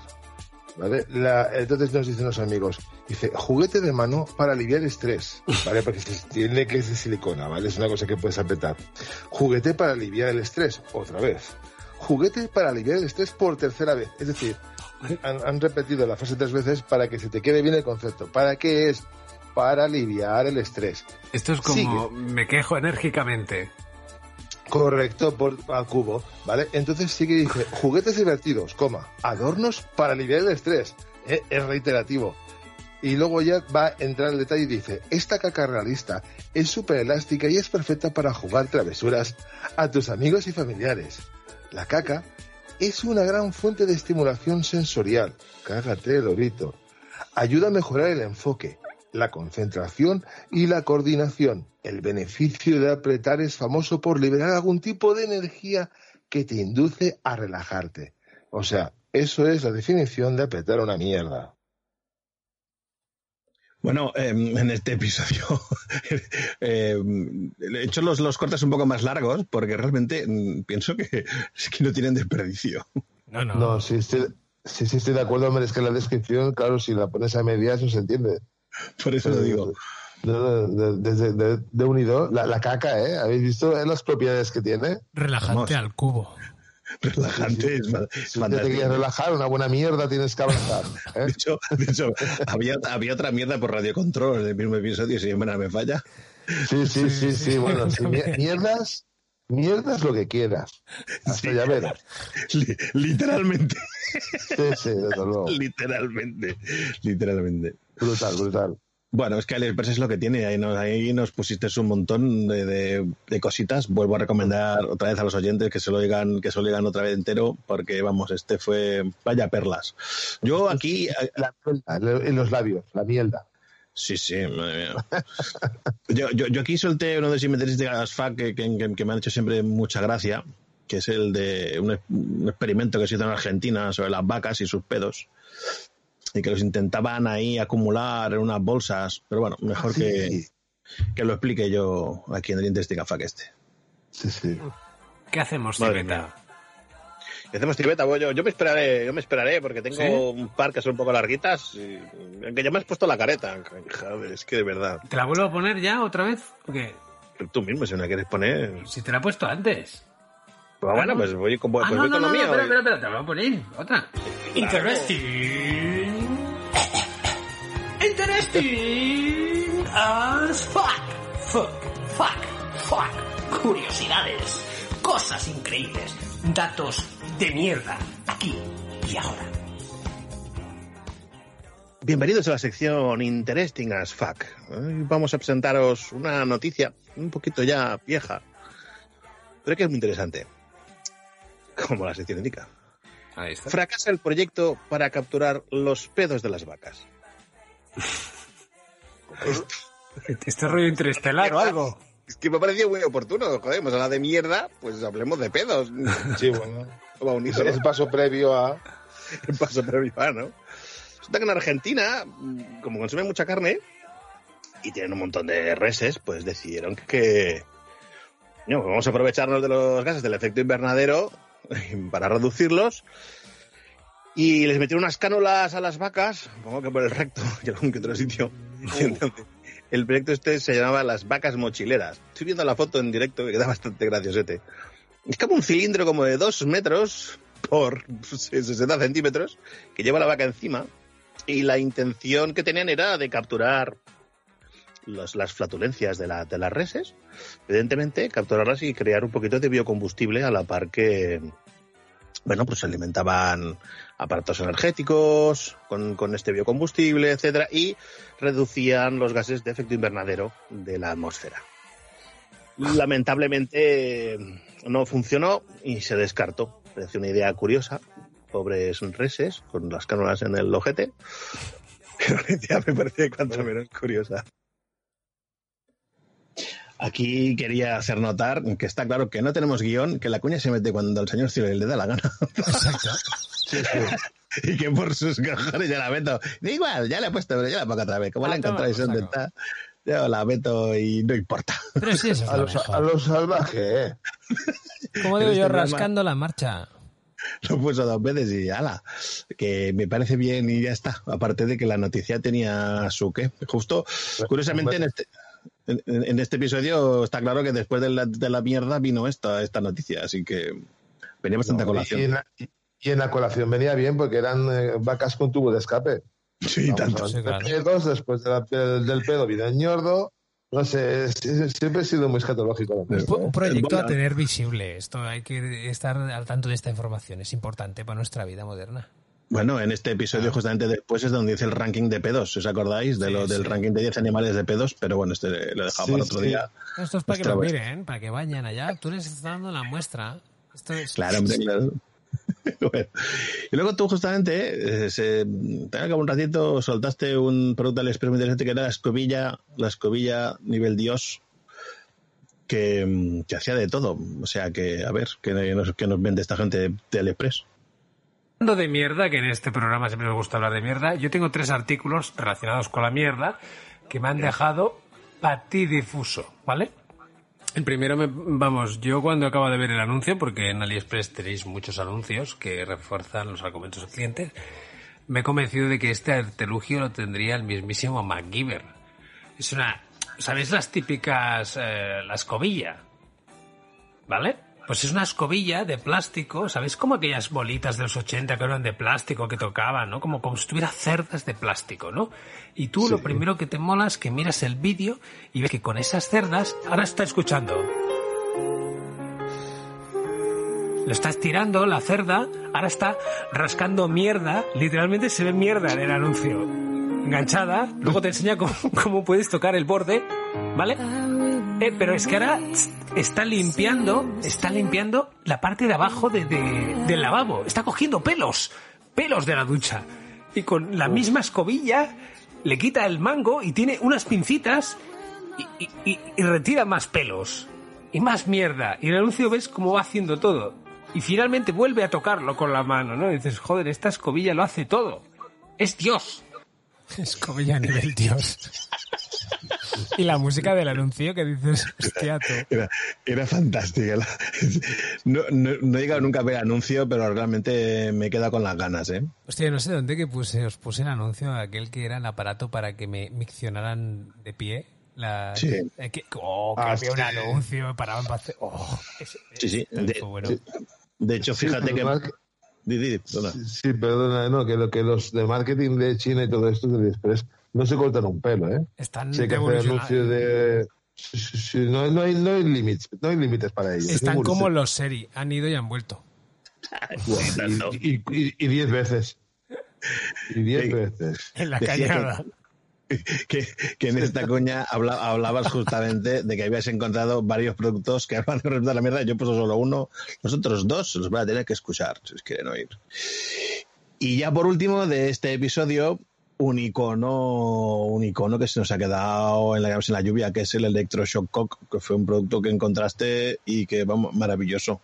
¿vale? La, entonces nos dicen los amigos, dice, juguete de mano para aliviar el estrés, ¿vale? Porque se tiene que es de silicona, ¿vale? Es una cosa que puedes apretar. Juguete para aliviar el estrés, otra vez. Juguete para aliviar el estrés por tercera vez. Es decir, han, han repetido la frase tres veces para que se te quede bien el concepto. ¿Para qué es? Para aliviar el estrés. Esto es como Sigue. me quejo enérgicamente. Correcto, por, al cubo, ¿vale? Entonces sí que dice, juguetes divertidos, coma, adornos para aliviar el estrés. Eh, Es reiterativo. Y luego ya va a entrar el detalle y dice, esta caca realista es súper elástica y es perfecta para jugar travesuras a tus amigos y familiares. La caca es una gran fuente de estimulación sensorial. Cágate, lorito. Ayuda a mejorar el enfoque, la concentración y la coordinación. El beneficio de apretar es famoso por liberar algún tipo de energía que te induce a relajarte. O sea, eso es la definición de apretar una mierda. Bueno, eh, en este episodio eh, he hecho los, los cortes un poco más largos porque realmente mm, pienso que, es que no tienen desperdicio. No, no. No, sí, estoy, sí, sí estoy de acuerdo, hombre, es que la descripción, claro, si la pones a medias no se entiende. Por eso lo digo. No, no, de, de, de- de unido, la, la caca, ¿eh? ¿Habéis visto eh, las propiedades que tiene? Relajante al cubo. Relajante es fa- Si te quieres relajar, una buena mierda tienes que abrazar. ¿eh? De hecho, de hecho había, había otra mierda por Radio Control en el mismo episodio, si no me falla. Sí, sí, sí, sí, bueno, sí, mier- mierdas, mierdas lo que quieras. Hasta ya verás. Li- literalmente. Sí, sí, desde luego. literalmente. Literalmente. Brutal, brutal. Bueno, es que AliExpress es lo que tiene. Ahí nos, ahí nos pusiste un montón de, de- de cositas. Vuelvo a recomendar otra vez a los oyentes que se lo digan, que se lo digan otra vez entero, porque vamos, este fue vaya perlas. Yo aquí, La mielda, en los labios, la mielda. sí, sí, madre mía. Yo, yo, yo aquí solté uno de simetrísticas FAC que, que, que- que me han hecho siempre mucha gracia, que es el de un, un experimento que se hizo en Argentina sobre las vacas y sus pedos. Y que los intentaban ahí acumular en unas bolsas. Pero bueno, mejor que, que lo explique yo aquí en el Intestica FAC este. Sí, sí. ¿Qué hacemos, Cibeta? Y hacemos tibeta, pues yo, yo me esperaré, yo me esperaré, porque tengo ¿Sí? un par que son un poco larguitas. Y, aunque ya me has puesto la careta. Joder, es que de verdad. ¿Te la vuelvo a poner ya otra vez? ¿O qué? Tú mismo, si me la quieres poner. Si te la he puesto antes. Pues bueno, pues voy con, pues ah, voy no, con no, lo no, mío. espera, espera, espera, te la voy a poner. Otra. Interesting. Interesting as fuck. Fuck, fuck, fuck. Curiosidades, cosas increíbles, datos de mierda, aquí y ahora. Bienvenidos a la sección Interesting as Fuck. Hoy vamos a presentaros una noticia un poquito ya vieja, pero que es muy interesante. Como la sección indica. Ahí está. Fracasa el proyecto para capturar los pedos de las vacas. Este rollo interestelar o algo. Es que me ha parecido muy oportuno. Joder, hemos hablado de mierda, pues hablemos de pedos. Sí, bueno. Va un Es el paso previo a. el paso previo a, ¿no? Resulta que en Argentina, como consumen mucha carne y tienen un montón de reses, pues decidieron que no, vamos a aprovecharnos de los gases del efecto invernadero para reducirlos y les metieron unas cánulas a las vacas, supongo que por el recto y algún que otro sitio. Entonces, el proyecto este se llamaba Las Vacas Mochileras. Estoy viendo la foto en directo que queda bastante graciosete. Es como un cilindro como de dos metros por 60 centímetros que lleva la vaca encima y la intención que tenían era de capturar los- las flatulencias de, la- de las reses, evidentemente capturarlas y crear un poquito de biocombustible a la par que, bueno, pues se alimentaban aparatos energéticos con, con este biocombustible, etcétera, y reducían los gases de efecto invernadero de la atmósfera. Lamentablemente no funcionó y se descartó. Parece una idea curiosa. Pobres reses con las cánulas en el ojete. Pero la idea me parece cuanto menos curiosa. Aquí quería hacer notar que está claro que no tenemos guion, que la cuña se mete cuando al señor Ciro le da la gana. Exacto. y que por sus cojones ya la meto. Da igual, ya la he puesto, pero ya la pongo otra vez. Como Ah, la encontráis toma por donde está, yo la meto y no importa. Pero sí, eso es A lo a los salvajes, ¿eh? Como digo yo, este programa- rascando la marcha. Lo puso dos veces y ala, que me parece bien y ya está. Aparte de que la noticia tenía su qué. Justo, curiosamente, en este, en, en este episodio está claro que después de la, de la mierda vino esta, esta noticia, así que venía bastante a Y en, colación. la, y en la colación venía bien porque eran eh, vacas con tubo de escape. Sí, Vamos, tanto. Sí, claro. pedos, después de la- del, del pedo viene el ñordo. No sé, es- es- siempre he sido muy escatológico. Un pro- un proyecto a tener visible. Esto hay que estar al tanto de esta información. Es importante para nuestra vida moderna. Bueno, en este episodio, Ah. justamente después, es donde dice el ranking de pedos. ¿Os acordáis? De Sí, lo, del ranking de 10 animales de pedos, pero bueno, este lo he dejado Sí, para otro sí. día. Esto es para que lo pues. miren, para que vayan allá. Tú les estás dando la muestra. Esto es... Claro, hombre, claro. Bueno. Y luego tú justamente, eh, se, te acabo un ratito, soltaste un producto al experimento interesante que era la escobilla, la escobilla nivel Dios, que, mm, que hacía de todo. O sea que, a ver, ¿qué nos, qué nos vende esta gente de, de AliExpress? Hablando de mierda, que en este programa siempre me gusta hablar de mierda, yo tengo tres artículos relacionados con la mierda que me han dejado patidifuso, ¿vale? El primero, me- vamos, yo cuando acabo de ver el anuncio, porque en AliExpress tenéis muchos anuncios que refuerzan los argumentos del cliente, me he convencido de que este artelugio lo tendría el mismísimo MacGyver. Es una, ¿sabéis las típicas, eh, la escobilla? ¿Vale? Pues es una escobilla de plástico, ¿sabéis? Como aquellas bolitas de los 80 que eran de plástico que tocaban, ¿no? Como, como si tuviera cerdas de plástico, ¿no? Y tú lo primero que te mola es que miras el vídeo y ves que con esas cerdas, ahora está escuchando. Lo está estirando, la cerda, ahora está rascando mierda, literalmente se ve mierda en el anuncio. enganchada, luego te enseña cómo, cómo puedes tocar el borde, ¿vale? Eh, pero es que ahora está limpiando, está limpiando la parte de abajo de, de- del lavabo. Está cogiendo pelos, pelos de la ducha. Y con la misma escobilla le quita el mango y tiene unas pincitas y, y- y- y retira más pelos. Y más mierda. Y en el anuncio ves cómo va haciendo todo. Y finalmente vuelve a tocarlo con la mano, ¿no? Y dices, joder, esta escobilla lo hace todo. Es Dios. Escobilla a nivel Dios. Y la música del anuncio que dices, hostia, tú. Era, era fantástica. No, no, no he llegado nunca a ver anuncio, pero realmente me he quedado con las ganas, ¿eh? Hostia, no sé dónde que puse, os puse el anuncio aquel que era el aparato para que me miccionaran de pie. La, Sí. eh, que, oh, que Ah, había un anuncio, me paraban para hacer. Oh, ese- Sí, sí. De, fue bueno. de hecho, Sí, fíjate que... Perdona. Sí, perdona, no, que, lo, que los de marketing de China y todo esto de AliExpress no se cortan un pelo, ¿eh? Están Sí, que anuncios de... sí, sí, sí, no, no hay, no hay límites, no hay límites para ellos. Están como los seri, han ido y han vuelto. Y, y- y- y diez veces. Y diez veces. En la Decía cañada. que, que en esta coña habla- hablabas justamente de que habías encontrado varios productos que van a representar la mierda. Yo he solo uno. Los otros dos los van a tener que escuchar si os quieren oír. Y ya por último de este episodio, un icono, un icono que se nos ha quedado en la, en la lluvia, que es el Electroshock Cock, que fue un producto que encontraste y que vamos, maravilloso.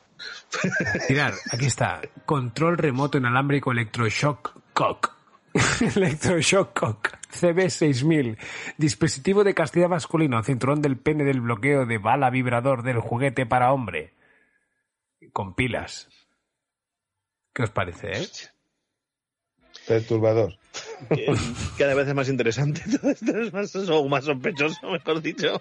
Mirar, aquí está. Control remoto inalámbrico Electroshock Cock. Electroshock Cock. CB6000. Dispositivo de castidad masculino. Cinturón del pene del bloqueo de bala vibrador del juguete para hombre. Con pilas. ¿Qué os parece, eh? Perturbador. Cada vez es más interesante. Todo esto es más, o más sospechoso, mejor dicho.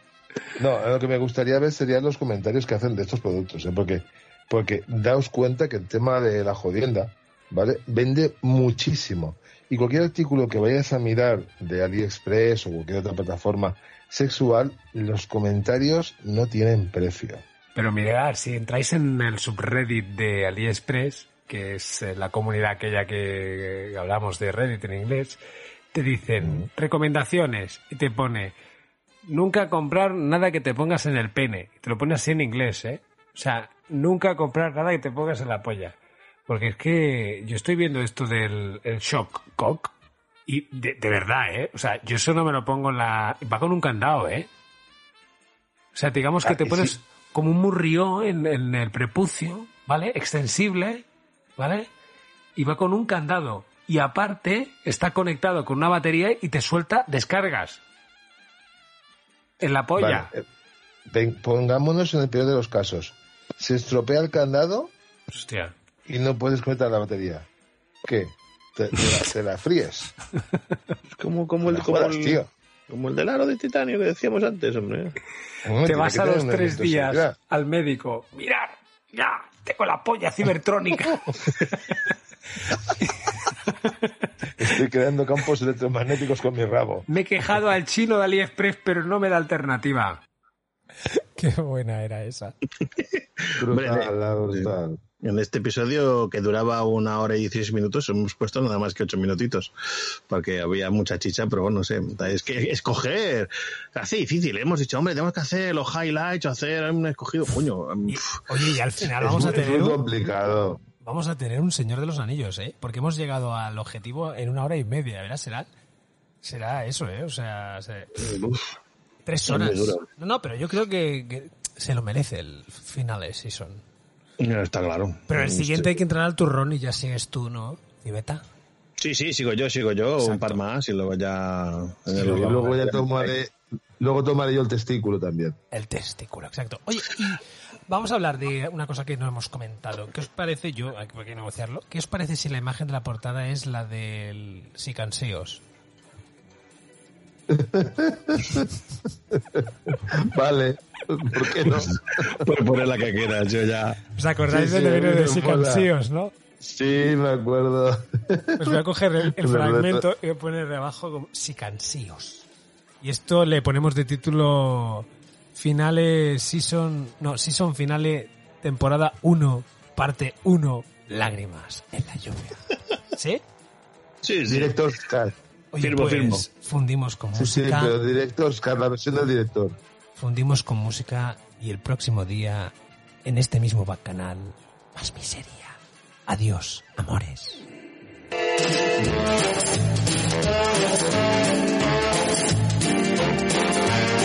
No, lo que me gustaría ver serían los comentarios que hacen de estos productos, ¿eh? porque, porque daos cuenta que el tema de la jodienda, ¿vale? Vende muchísimo. Y cualquier artículo que vayas a mirar de AliExpress o cualquier otra plataforma sexual, los comentarios no tienen precio. Pero mirad, si entráis en el subreddit de AliExpress, que es eh, la comunidad aquella que eh, hablamos de Reddit en inglés, te dicen recomendaciones y te pone nunca comprar nada que te pongas en el pene. Te lo pone así en inglés, ¿eh? O sea, nunca comprar nada que te pongas en la polla. Porque es que yo estoy viendo esto del el shock cock y de, de verdad, ¿eh? O sea, yo eso no me lo pongo en la... Va con un candado, ¿eh? O sea, digamos que Ah, te pones sí. como un murrió en, en el prepucio, ¿vale? Extensible, ¿vale? Y va con un candado. Y aparte está conectado con una batería y te suelta descargas. En la polla. Vale, eh, pongámonos en el peor de los casos. Se estropea el candado Hostia. Y no puedes conectar la batería. ¿Qué? Te, te la, te la fríes. Como, como, el, como, jodas, el, tío. como el del aro de titanio que decíamos antes, hombre. Te vas a los tres días al médico. Mirad, ya, tengo la polla cibertrónica. Estoy creando campos electromagnéticos con mi rabo. Me he quejado al chino de AliExpress, pero no me da alternativa. Qué buena era esa. Brutal, la brutal. En este episodio que duraba una hora y 16 minutos hemos puesto nada más que ocho minutitos porque había mucha chicha, pero bueno, no sé, es que escoger, hace difícil, hemos dicho, hombre, tenemos que hacer los highlights, hacer un escogido, coño. pf, Oye, y al final Es vamos a muy- tener muy un, complicado. vamos a tener un Señor de los Anillos, ¿eh? Porque hemos llegado al objetivo en una hora y media, ¿verdad? Será, será eso, ¿eh? O sea, se- tres horas. No, no, pero yo creo que, que se lo merece el final de season. No, está claro. Pero el Este- siguiente hay que entrar al turrón y ya sigues tú, ¿no? Cibeta. Sí, sí, sigo yo, sigo yo, un par más y luego ya... Y luego ya tomaré, luego tomaré yo el testículo también. El testículo, exacto. Oye, y vamos a hablar de una cosa que no hemos comentado. ¿Qué os parece, yo, hay que negociarlo, qué os parece si la imagen de la portada es la del Sicanseos? Vale, ¿por qué no? Puedes poner la que quieras, yo ya... ¿Os acordáis Sí, sí, del de Sicanseos, no? Sí, me acuerdo. Pues voy a coger el, el Me fragmento y voy a poner debajo como Sicansíos. Y esto le ponemos de título Finale Season... No, Season Finale Temporada 1, Parte 1, Lágrimas en la lluvia. ¿Sí? Sí, sí. Director Cat. Oye, Firmo, pues, firmo. fundimos con Sí, sí, música. pero directos, cada versión del director. Fundimos con música y el próximo día, en este mismo bacanal, más miseria. Adiós, amores. Thank